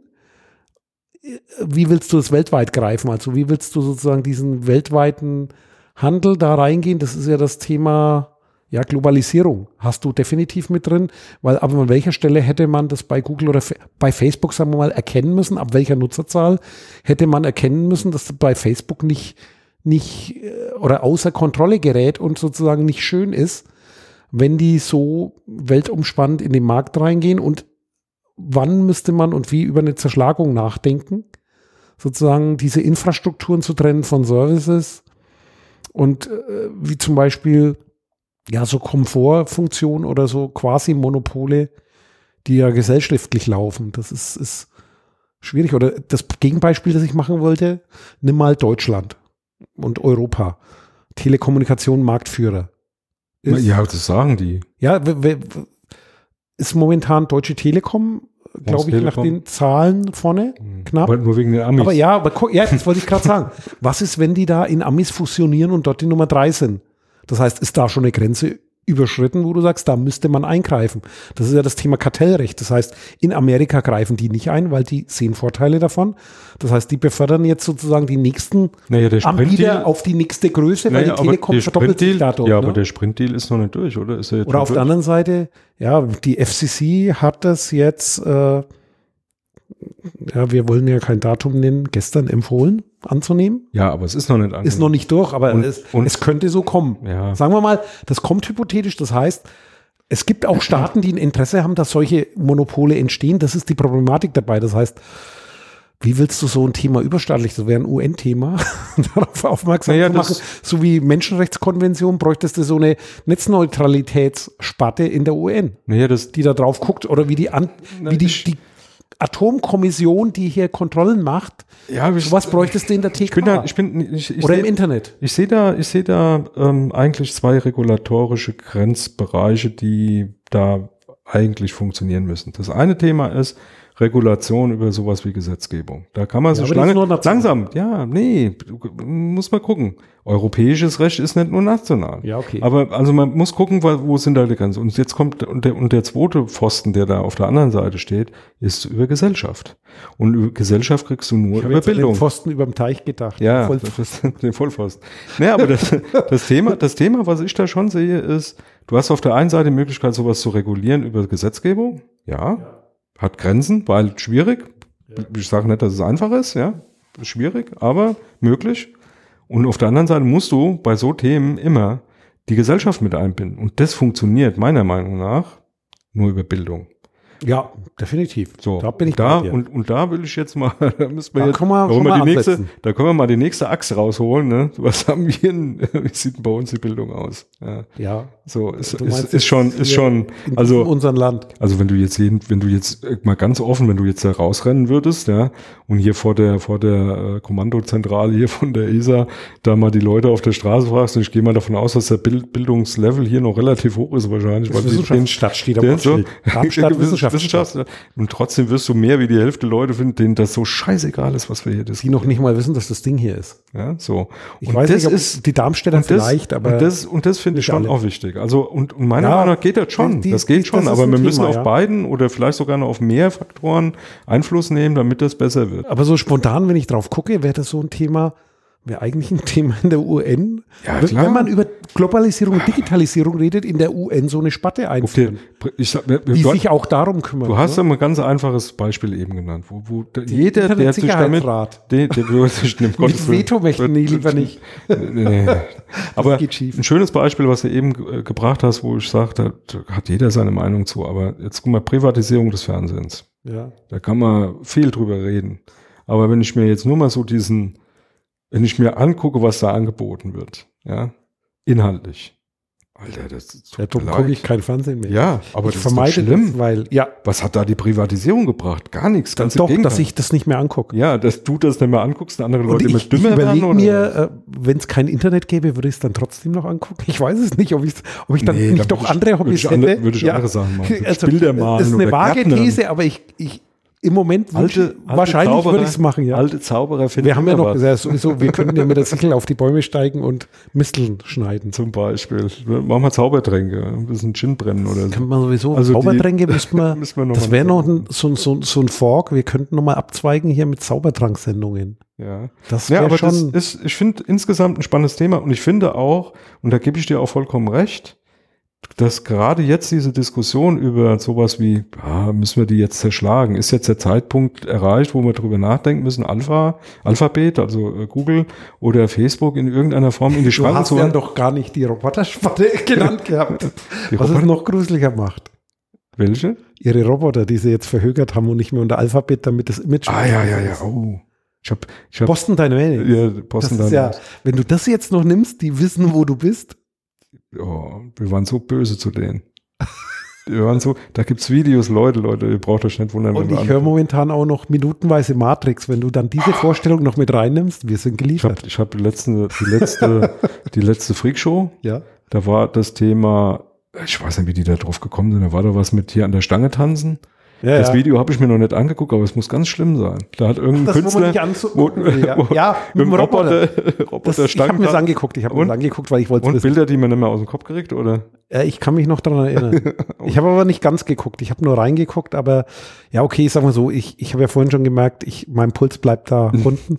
Wie willst du das weltweit greifen? Also wie willst du sozusagen diesen weltweiten Handel da reingehen? Das ist ja das Thema ja, Globalisierung hast du definitiv mit drin, weil aber an welcher Stelle hätte man das bei Google oder bei Facebook, sagen wir mal, erkennen müssen, ab welcher Nutzerzahl hätte man erkennen müssen, dass das bei Facebook nicht, nicht äh, oder außer Kontrolle gerät und sozusagen nicht schön ist, wenn die so weltumspannend in den Markt reingehen? Und wann müsste man und wie über eine Zerschlagung nachdenken, sozusagen diese Infrastrukturen zu trennen von Services und äh, wie zum Beispiel ja so Komfortfunktionen oder so quasi Monopole, die ja gesellschaftlich laufen. Das ist, ist schwierig. Oder das Gegenbeispiel, das ich machen wollte, nimm mal Deutschland und Europa. Telekommunikation Marktführer. Ist- Ja, das sagen die. ja, ist momentan Deutsche Telekom, glaube ich, nach Telekom? den Zahlen vorne, knapp. Aber nur wegen den Amis. Aber ja, aber ja, das wollte ich gerade sagen. Was ist, wenn die da in Amis fusionieren und dort die Nummer drei sind? Das heißt, ist da schon eine Grenze überschritten, wo du sagst, da müsste man eingreifen. Das ist ja das Thema Kartellrecht. Das heißt, in Amerika greifen die nicht ein, weil die sehen Vorteile davon. Das heißt, die befördern jetzt sozusagen die nächsten naja, der Anbieter auf die nächste Größe, weil Naja, die aber Telekom der verdoppelt sich dadurch. ja, ne? aber der Sprintdeal ist noch nicht durch, oder? Ist er jetzt Oder auf der durch? anderen Seite, ja, die FCC hat das jetzt, äh, ja, wir wollen ja kein Datum nennen, gestern empfohlen anzunehmen. Ja, aber es ist noch nicht angenommen. Ist noch nicht durch, aber Und- es, und- es könnte so kommen. Ja. Sagen wir mal, das kommt hypothetisch, das heißt, es gibt auch Staaten, die ein Interesse haben, dass solche Monopole entstehen. Das ist die Problematik dabei. Das heißt, wie willst du so ein Thema überstaatlich, das wäre ein UN-Thema, [LAUGHS] darauf aufmerksam Naja, zu machen, so wie Menschenrechtskonvention, bräuchtest du so eine Netzneutralitätssparte in der UN, Naja, das, die da drauf guckt, oder wie die, An Na, wie die, die Atomkommission, die hier Kontrollen macht, ja, ich, sowas bräuchtest du in der TK ich bin da, ich bin, ich, ich oder im seh- Internet. Ich sehe da, ich sehe da ähm, eigentlich zwei regulatorische Grenzbereiche, die da eigentlich funktionieren müssen. Das eine Thema ist Regulation über sowas wie Gesetzgebung. Da kann man Ja, sich lange, langsam, ja, nee, muss man gucken. Europäisches Recht ist nicht nur national. Ja, okay. Aber also man muss gucken, wo, sind da die Grenzen. Und jetzt kommt und der, und der zweite Pfosten, der da auf der anderen Seite steht, ist über Gesellschaft. Und über Gesellschaft kriegst du nur Ich über jetzt an den Bildung. Pfosten über dem Teich gedacht. Ja, Voll, das ist [LAUGHS] den Vollpfosten. Naja, aber das, das, Thema, das Thema, was ich da schon sehe, ist, du hast auf der einen Seite die Möglichkeit, sowas zu regulieren über Gesetzgebung. Ja, hat Grenzen, weil schwierig. Ich sage nicht, dass es einfach ist, ja, ist schwierig, aber möglich. Und auf der anderen Seite musst du bei so Themen immer die Gesellschaft mit einbinden. Und das funktioniert meiner Meinung nach nur über Bildung. Ja, definitiv. So, da bin ich da und, und da will ich jetzt mal, [LAUGHS] da müssen wir Da jetzt, können wir da, wollen wir mal die nächste, da können wir mal die nächste Axt rausholen, ne? [LAUGHS] Was haben wir denn, [LAUGHS] wie sieht bei uns die Bildung aus? Ja, ja. so, ist, ist, ist schon, ist schon, in also, unserem Land. also wenn du jetzt jeden, wenn du jetzt äh, mal ganz offen, wenn du jetzt da rausrennen würdest, ja, und hier vor der vor der äh, Kommandozentrale hier von der ESA da mal die Leute auf der Straße fragst, und ich gehe mal davon aus, dass der Bild, Bildungslevel hier noch relativ hoch ist wahrscheinlich, Das die- den- Wissenschaftsstadt steht am der so, Ortsschild. Wissenschaft- Und trotzdem wirst du mehr wie die Hälfte Leute finden, denen das so scheißegal ist, was wir hier Die diskutieren. noch nicht mal wissen, dass das Ding hier ist. Ja, so. Ich und weiß das nicht, ist, die Darmstädter und das, vielleicht, aber und das, und das finde ich schon alle. auch wichtig. Also, und, und meiner Ja, Meinung nach geht das schon. die- das die- geht schon, das aber wir müssen Thema, auf ja. beiden oder vielleicht sogar noch auf mehr Faktoren Einfluss nehmen, damit das besser wird. aber so spontan, wenn ich drauf gucke, wäre das so ein Thema, wäre eigentlich ein [LAUGHS] Thema in der UN. Ja, wenn, klar. wenn man über Globalisierung und Digitalisierung redet, in der UN so eine Spatte der, einführen, ich sag, wir- die du, sich auch darum kümmern. du hast ja mal ein ganz einfaches Beispiel eben genannt, wo, wo da- jeder, der sich damit, der, der würde sich dem [LAUGHS] Mit Veto möchten die lieber nicht. [LAUGHS] Nee. Aber ein schönes Beispiel, was du eben äh, gebracht hast, wo ich sagte, da hat jeder seine Meinung zu. Aber jetzt guck mal, Privatisierung des Fernsehens. Ja. Da kann man viel drüber reden. Aber wenn ich mir jetzt nur mal so diesen, wenn ich mir angucke, was da angeboten wird, ja, inhaltlich. Alter, das ist Ja, darum gucke ich kein Fernsehen mehr. Ja, aber ich das ist vermeide schlimm. das, weil, ja, Was hat da die Privatisierung gebracht? Gar nichts. Ganz im doch, dass ich das nicht mehr angucke. ja, dass du das nicht mehr anguckst und andere Und Leute immer ich, ich dümmer werden. überlege oder mir, äh, wenn es kein Internet gäbe, würde ich es dann trotzdem noch angucken. Ich weiß es nicht, ob, ich's, ob ich dann Nee, nicht da doch würde ich- andere würde Hobbys ich andere- hätte. würde ich andere Sachen machen. Würde [LAUGHS] ich Also, Bilder malen das ist eine vage. These, aber ich, ich im Moment alte, ich- alte wahrscheinlich würde ich es machen, ja. Alte Zauberer finden wir haben ja noch ja, sowieso, wir könnten ja mit der Sichel auf die Bäume steigen und Misteln schneiden. Zum Beispiel. Machen wir Zaubertränke, ein bisschen Gin brennen oder so. Kann man sowieso Also Zaubertränke müssten wir, [LAUGHS] Müssen wir noch das wäre noch ein, so, so, so ein Fork, wir könnten noch mal abzweigen hier mit Zaubertranksendungen. Ja. Das Ja, wäre aber das schon, ist, ich finde insgesamt ein spannendes Thema und ich finde auch, und da gebe ich dir auch vollkommen recht, dass gerade jetzt diese Diskussion über sowas wie, ja, müssen wir die jetzt zerschlagen? Ist jetzt der Zeitpunkt erreicht, wo wir drüber nachdenken müssen, Alpha, Alphabet, also äh, Google oder Facebook in irgendeiner Form in die du Schranke hast zu ja holen? doch gar nicht die Roboterspatte [LAUGHS] genannt gehabt. Die Was es Roboter- noch gruseliger macht. Welche? Ihre Roboter, die sie jetzt verhögert haben und nicht mehr unter Alphabet, damit das Image. Ah, ja, ja, ja. Oh. Ich habe ich hab, Boston Dynamics. ja, das Boston ja, Dynamics. wenn du das jetzt noch nimmst, die wissen, wo du bist. Oh, wir waren so böse zu denen. Wir waren so, da gibt's Videos, Leute, Leute, ihr braucht euch nicht wundern. Und ich höre an- momentan auch noch minutenweise Matrix. Wenn du dann diese Vorstellung noch mit reinnimmst, wir sind ich habe geliefert. ich hab die letzte, die letzte, die letzte Freakshow, Ja. da war das Thema ich weiß nicht, wie die da drauf gekommen sind. Da war da was mit hier an der Stange tanzen. Ja, das ja. Video habe ich mir noch nicht angeguckt, aber es muss ganz schlimm sein. Da hat irgendein Das, wo Künstler nicht anzugucken will, ja. [LAUGHS] Ja, mit dem Roboter. [LAUGHS] Roboter, Das, ich habe mir das angeguckt. Ich habe mir das angeguckt, weil ich wollte und wissen. Bilder, die man nicht mehr aus dem Kopf kriegt, oder? Ja, ich kann mich noch daran erinnern. [LAUGHS] ich habe aber nicht ganz geguckt. Ich habe nur reingeguckt, aber ja, okay, ich sag mal so, ich, ich habe ja vorhin schon gemerkt, ich, mein Puls bleibt da unten.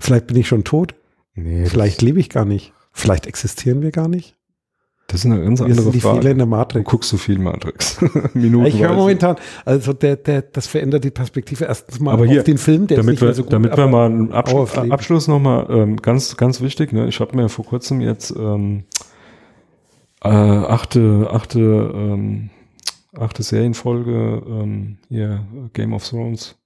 Vielleicht bin ich schon tot. Nee, Vielleicht lebe ich gar nicht. Vielleicht existieren wir gar nicht. Das ist eine ganz andere sind die Frage. Fehler in der Du Matrix. guckst so viel Matrix. [LAUGHS] Minuten. Ich höre momentan, also der, der, das verändert die Perspektive erstens mal Aber hier, auf den Film, der ist damit nicht mehr wir, so gut. damit wir mal einen Abschluss. Abschluss nochmal, ähm, ganz, ganz wichtig, ne? ich habe mir vor kurzem jetzt ähm, äh, achte, achte, ähm, achte Serienfolge ähm, hier Game of Thrones.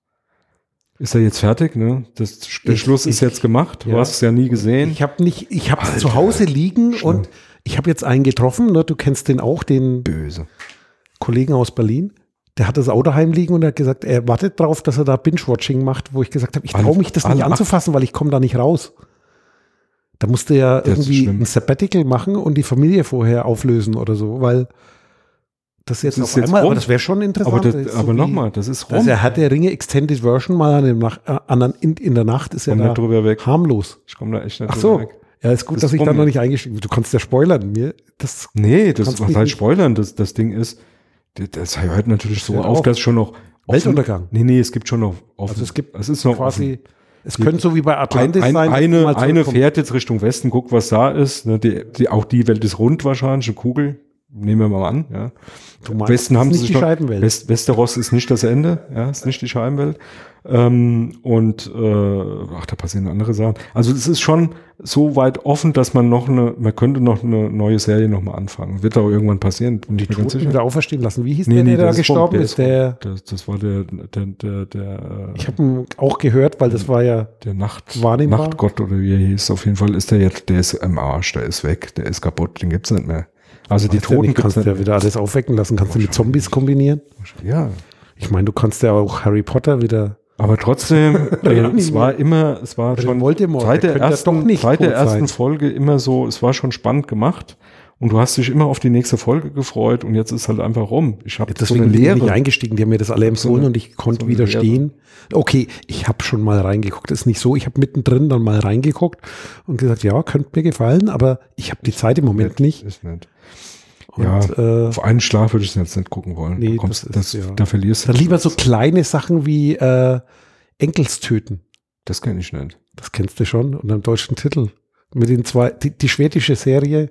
Ist er jetzt fertig, ne? Das, der Ich- Schluss ist ich- jetzt gemacht. Du ja. hast es ja nie gesehen. Ich habe nicht, ich habe zu Hause liegen schlimm. und ich habe jetzt einen getroffen, ne, du kennst den auch, den Böse. Kollegen aus Berlin. Der hat das Auto heimliegen und er hat gesagt, er wartet drauf, dass er da Binge-Watching macht, wo ich gesagt habe, ich Alle- traue mich das nicht alle anzufassen, weil ich komme da nicht raus. Da musste er irgendwie ein Sabbatical machen und die Familie vorher auflösen oder so, weil das jetzt Das auf einmal, aber das wäre schon interessant. Aber, Das so aber nochmal, das ist dass rum. er hat der Ringe Extended Version mal an dem Nach, äh, an, in, in der Nacht ist er da drüber weg. harmlos. Ich komme da echt nicht Ach drüber so. weg. Ja, ist gut, Das dass ich da noch nicht eingestiegen bin. Du kannst ja spoilern. Mir, das, Nee, das, was nicht- spoilern? Das, das Ding ist, das, hört natürlich so auf, dass schon noch offen- Weltuntergang. Nee, nee, es gibt schon noch offen. Also es gibt es ist noch quasi, offen. es Die- könnte so wie bei Ein, Atlantis ein, sein. dass die eine, eine fährt jetzt Richtung Westen, guckt, was da ist. Ne, die, die, auch die Welt ist rund wahrscheinlich, eine Kugel. Nehmen wir mal an. Ja. Du Westen haben sie nicht die Scheibenwelt. West, Westeros ist nicht das Ende, ja, ist nicht die Scheibenwelt. Ähm, und äh, ach, da passieren andere Sachen. Also es ist schon so weit offen, dass man noch eine, man könnte noch eine neue Serie nochmal anfangen. Wird auch irgendwann passieren, mir ganz Toten wieder auferstehen lassen. Wie hieß Nee, der, nee, der da das ist gestorben der ist? ist. Der, Das, das war der, der, der, der, äh, ich habe ihn auch gehört, weil das war ja, der Nacht. Nachtgott oder wie er hieß. Auf jeden Fall ist der jetzt, der ist im Arsch, der ist weg, der ist kaputt, den gibt's nicht mehr. Also die Toten nicht, kannst du ja wieder alles aufwecken lassen. Kannst du mit Zombies kombinieren? Ja, Ich meine, du kannst ja auch Harry Potter wieder. Aber trotzdem, Ja, [LAUGHS] äh, es war immer, es war schon Voldemort, seit der ja ersten, doch nicht seit der sein. ersten Folge immer so, es war schon spannend gemacht und du hast dich immer auf die nächste Folge gefreut und jetzt ist halt einfach rum. Ich habe so Deswegen eine bin ich nicht eingestiegen. Die haben mir das alle empfohlen eine- und ich konnte so widerstehen. Okay, ich habe schon mal reingeguckt. Das ist nicht so. Ich habe mittendrin dann mal reingeguckt und gesagt, ja, könnte mir gefallen, aber ich habe die Zeit im Moment nicht. Ist nicht. Und, ja, äh, auf einen Schlag würde ich es jetzt nicht gucken wollen. Nee, du kommst, das das, ist, ja. Da verlierst du. Dann lieber so kleine Sachen wie äh, Enkelstöten. Das kenne ich nicht. Das kennst du schon. Und einen deutschen Titel. Mit den zwei, die, die schwedische Serie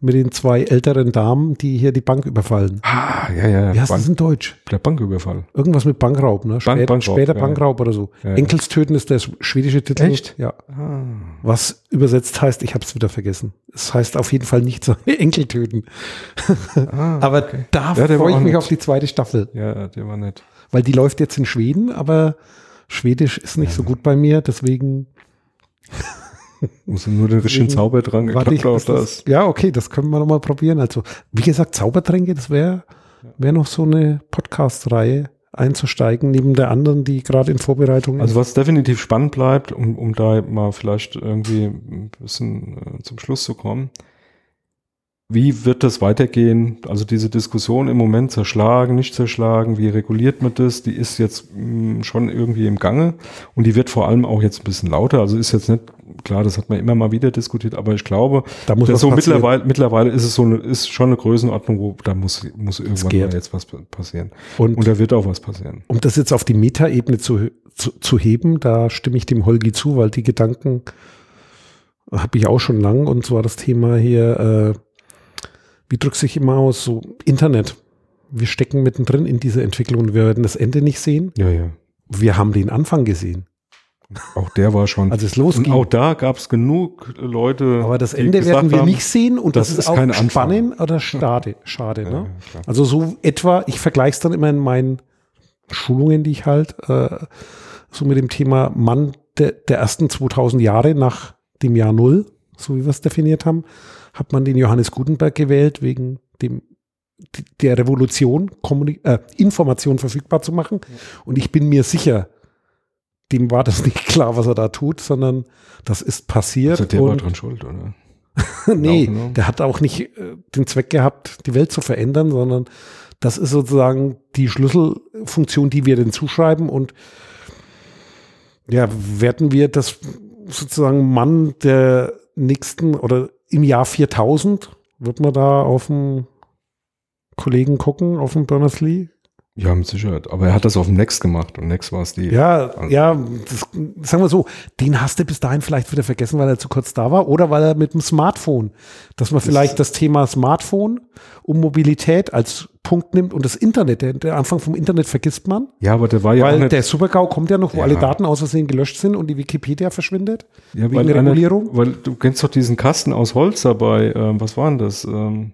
mit den zwei älteren Damen, die hier die Bank überfallen. Ah, ja, ja. Wie heißt Bank, das in Deutsch? der Banküberfall. Irgendwas mit Bankraub, ne? Spät, Bankraub, später ja. Bankraub oder so. Ja, ja. Enkelstöten ist der schwedische Titel. Echt? Ja. Ah. Was übersetzt heißt, ich habe es wieder vergessen. Es heißt auf jeden Fall nicht so [LAUGHS] Enkel töten. Ah, Aber okay. da freue ich mich nett. auf die zweite Staffel, Ja, der war nett. weil die läuft jetzt in Schweden, aber Schwedisch ist nicht so gut bei mir, deswegen [LAUGHS] Muss nur den richtigen Deswegen Zauber dran warte ich, geklappt auf das, das. Ja, okay, das können wir nochmal probieren. Also, wie gesagt, Zaubertränke, das wäre wär noch so eine Podcast-Reihe einzusteigen, neben der anderen, die gerade in Vorbereitung Also was definitiv spannend bleibt, um, um da mal vielleicht irgendwie ein bisschen äh, zum Schluss zu kommen. Wie wird das weitergehen? Also diese Diskussion im Moment zerschlagen, nicht zerschlagen, wie reguliert man das? Die ist jetzt mh, schon irgendwie im Gange und die wird vor allem auch jetzt ein bisschen lauter. Also ist jetzt nicht, klar, das hat man immer mal wieder diskutiert, aber ich glaube, Da muss das was so passieren. mittlerweile, mittlerweile ist es so eine, ist schon eine Größenordnung, wo da muss, muss irgendwann mal jetzt was passieren. Und, Und da wird auch was passieren. um das jetzt auf die Metaebene zu, zu, zu heben, da stimme ich dem Holgi zu, weil die Gedanken habe ich auch schon lang. Und zwar das Thema hier, äh, wie drückt sich immer aus, so Internet. Wir stecken mittendrin in dieser Entwicklung und wir werden das Ende nicht sehen. Ja, ja. Wir haben den Anfang gesehen, Auch der war schon. als es Und losging. auch da gab es genug Leute. Aber das Ende werden wir haben, nicht sehen und das, das ist, ist auch kein Anfang. spannend oder schade. schade Ja, ne? ja. Also so etwa, ich vergleiche es dann immer in meinen Schulungen, die ich halt, äh, so mit dem Thema Mann der, der ersten 2000 Jahre nach dem Jahr Null, so wie wir es definiert haben, hat man den Johannes Gutenberg gewählt, wegen dem der Revolution, Kommunik äh, Information verfügbar zu machen. Und ich bin mir sicher, dem war das nicht klar, was er da tut, sondern das ist passiert. Also der war dran schuld, oder? [LAUGHS] nee, genau. der hat auch nicht äh, den Zweck gehabt, die Welt zu verändern, sondern das ist sozusagen die Schlüsselfunktion, die wir denn zuschreiben und ja, werden wir das sozusagen Mann der nächsten oder im Jahr 4000 wird man da auf den Kollegen gucken, auf den Berners-Lee? Ja, mit Sicherheit. Aber er hat das auf dem Next gemacht und Next war es die. Ja, also. ja, das, sagen wir so, den hast du bis dahin vielleicht wieder vergessen, weil er zu kurz da war oder weil er mit dem Smartphone, dass man das vielleicht das Thema Smartphone und Mobilität als Punkt nimmt und das Internet, der, der Anfang vom Internet vergisst man. Ja, aber der war ja weil der Supergau kommt ja noch, wo ja. alle Daten aus Versehen gelöscht sind und die Wikipedia verschwindet. Ja, wegen der Regulierung. Weil du kennst doch diesen Kasten aus Holz dabei. Ähm, was war denn das? Ähm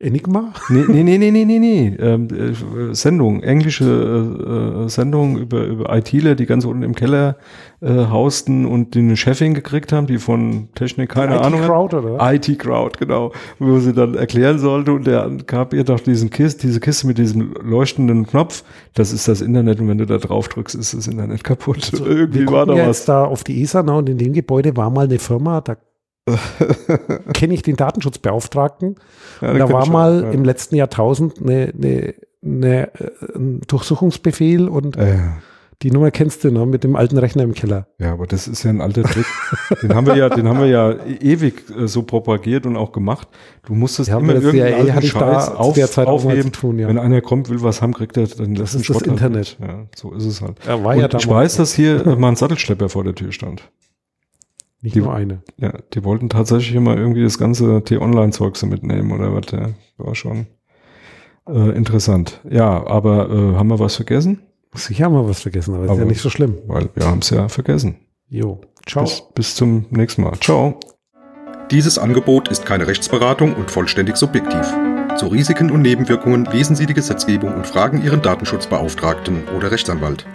Enigma? Nee, nee, nee, nee, nee, nee, nee. Ähm, äh, Sendung, englische äh, äh, Sendung über, über ITler, die ganz unten im Keller äh, hausten und die eine Chefin gekriegt haben, die von Technik keine Ahnung IT Crowd, oder? IT Crowd, genau. Wo sie dann erklären sollte und der gab ihr doch diesen Kist, diese Kiste mit diesem leuchtenden Knopf. Das ist das Internet und wenn du da drauf drückst, ist das Internet kaputt. Also, [LAUGHS] Irgendwie war da was. da auf die ESA ne, und in dem Gebäude war mal eine Firma, da [LAUGHS] kenne ich den Datenschutzbeauftragten. Ja, da war mal ja. im letzten Jahrtausend eine, eine, eine, äh, ein Durchsuchungsbefehl und äh. die Nummer kennst du noch mit dem alten Rechner im Keller. Ja, aber das ist ja ein alter Trick. den haben wir ja, den haben wir ja ewig äh, so propagiert und auch gemacht. Du musstest ja, immer irgendeinen alten Scheiß auf, aufheben. Tun, ja. Wenn einer kommt, will was haben, kriegt er dann das ist das Internet. Ja, so ist es halt. Ja, war ja ich weiß, dass hier mal ein Sattelschlepper vor der Tür stand. Nicht die, nur eine. Ja, die wollten tatsächlich immer irgendwie das ganze T-Online-Zeug so mitnehmen oder was. Ja, war schon äh, interessant. Ja, aber äh, haben wir was vergessen? Sicher haben wir was vergessen, aber, aber ist ja nicht so schlimm. Weil wir haben es ja vergessen. Jo, ciao. Bis, bis zum nächsten Mal. Ciao. Dieses Angebot ist keine Rechtsberatung und vollständig subjektiv. Zu Risiken und Nebenwirkungen lesen Sie die Gesetzgebung und fragen Ihren Datenschutzbeauftragten oder Rechtsanwalt.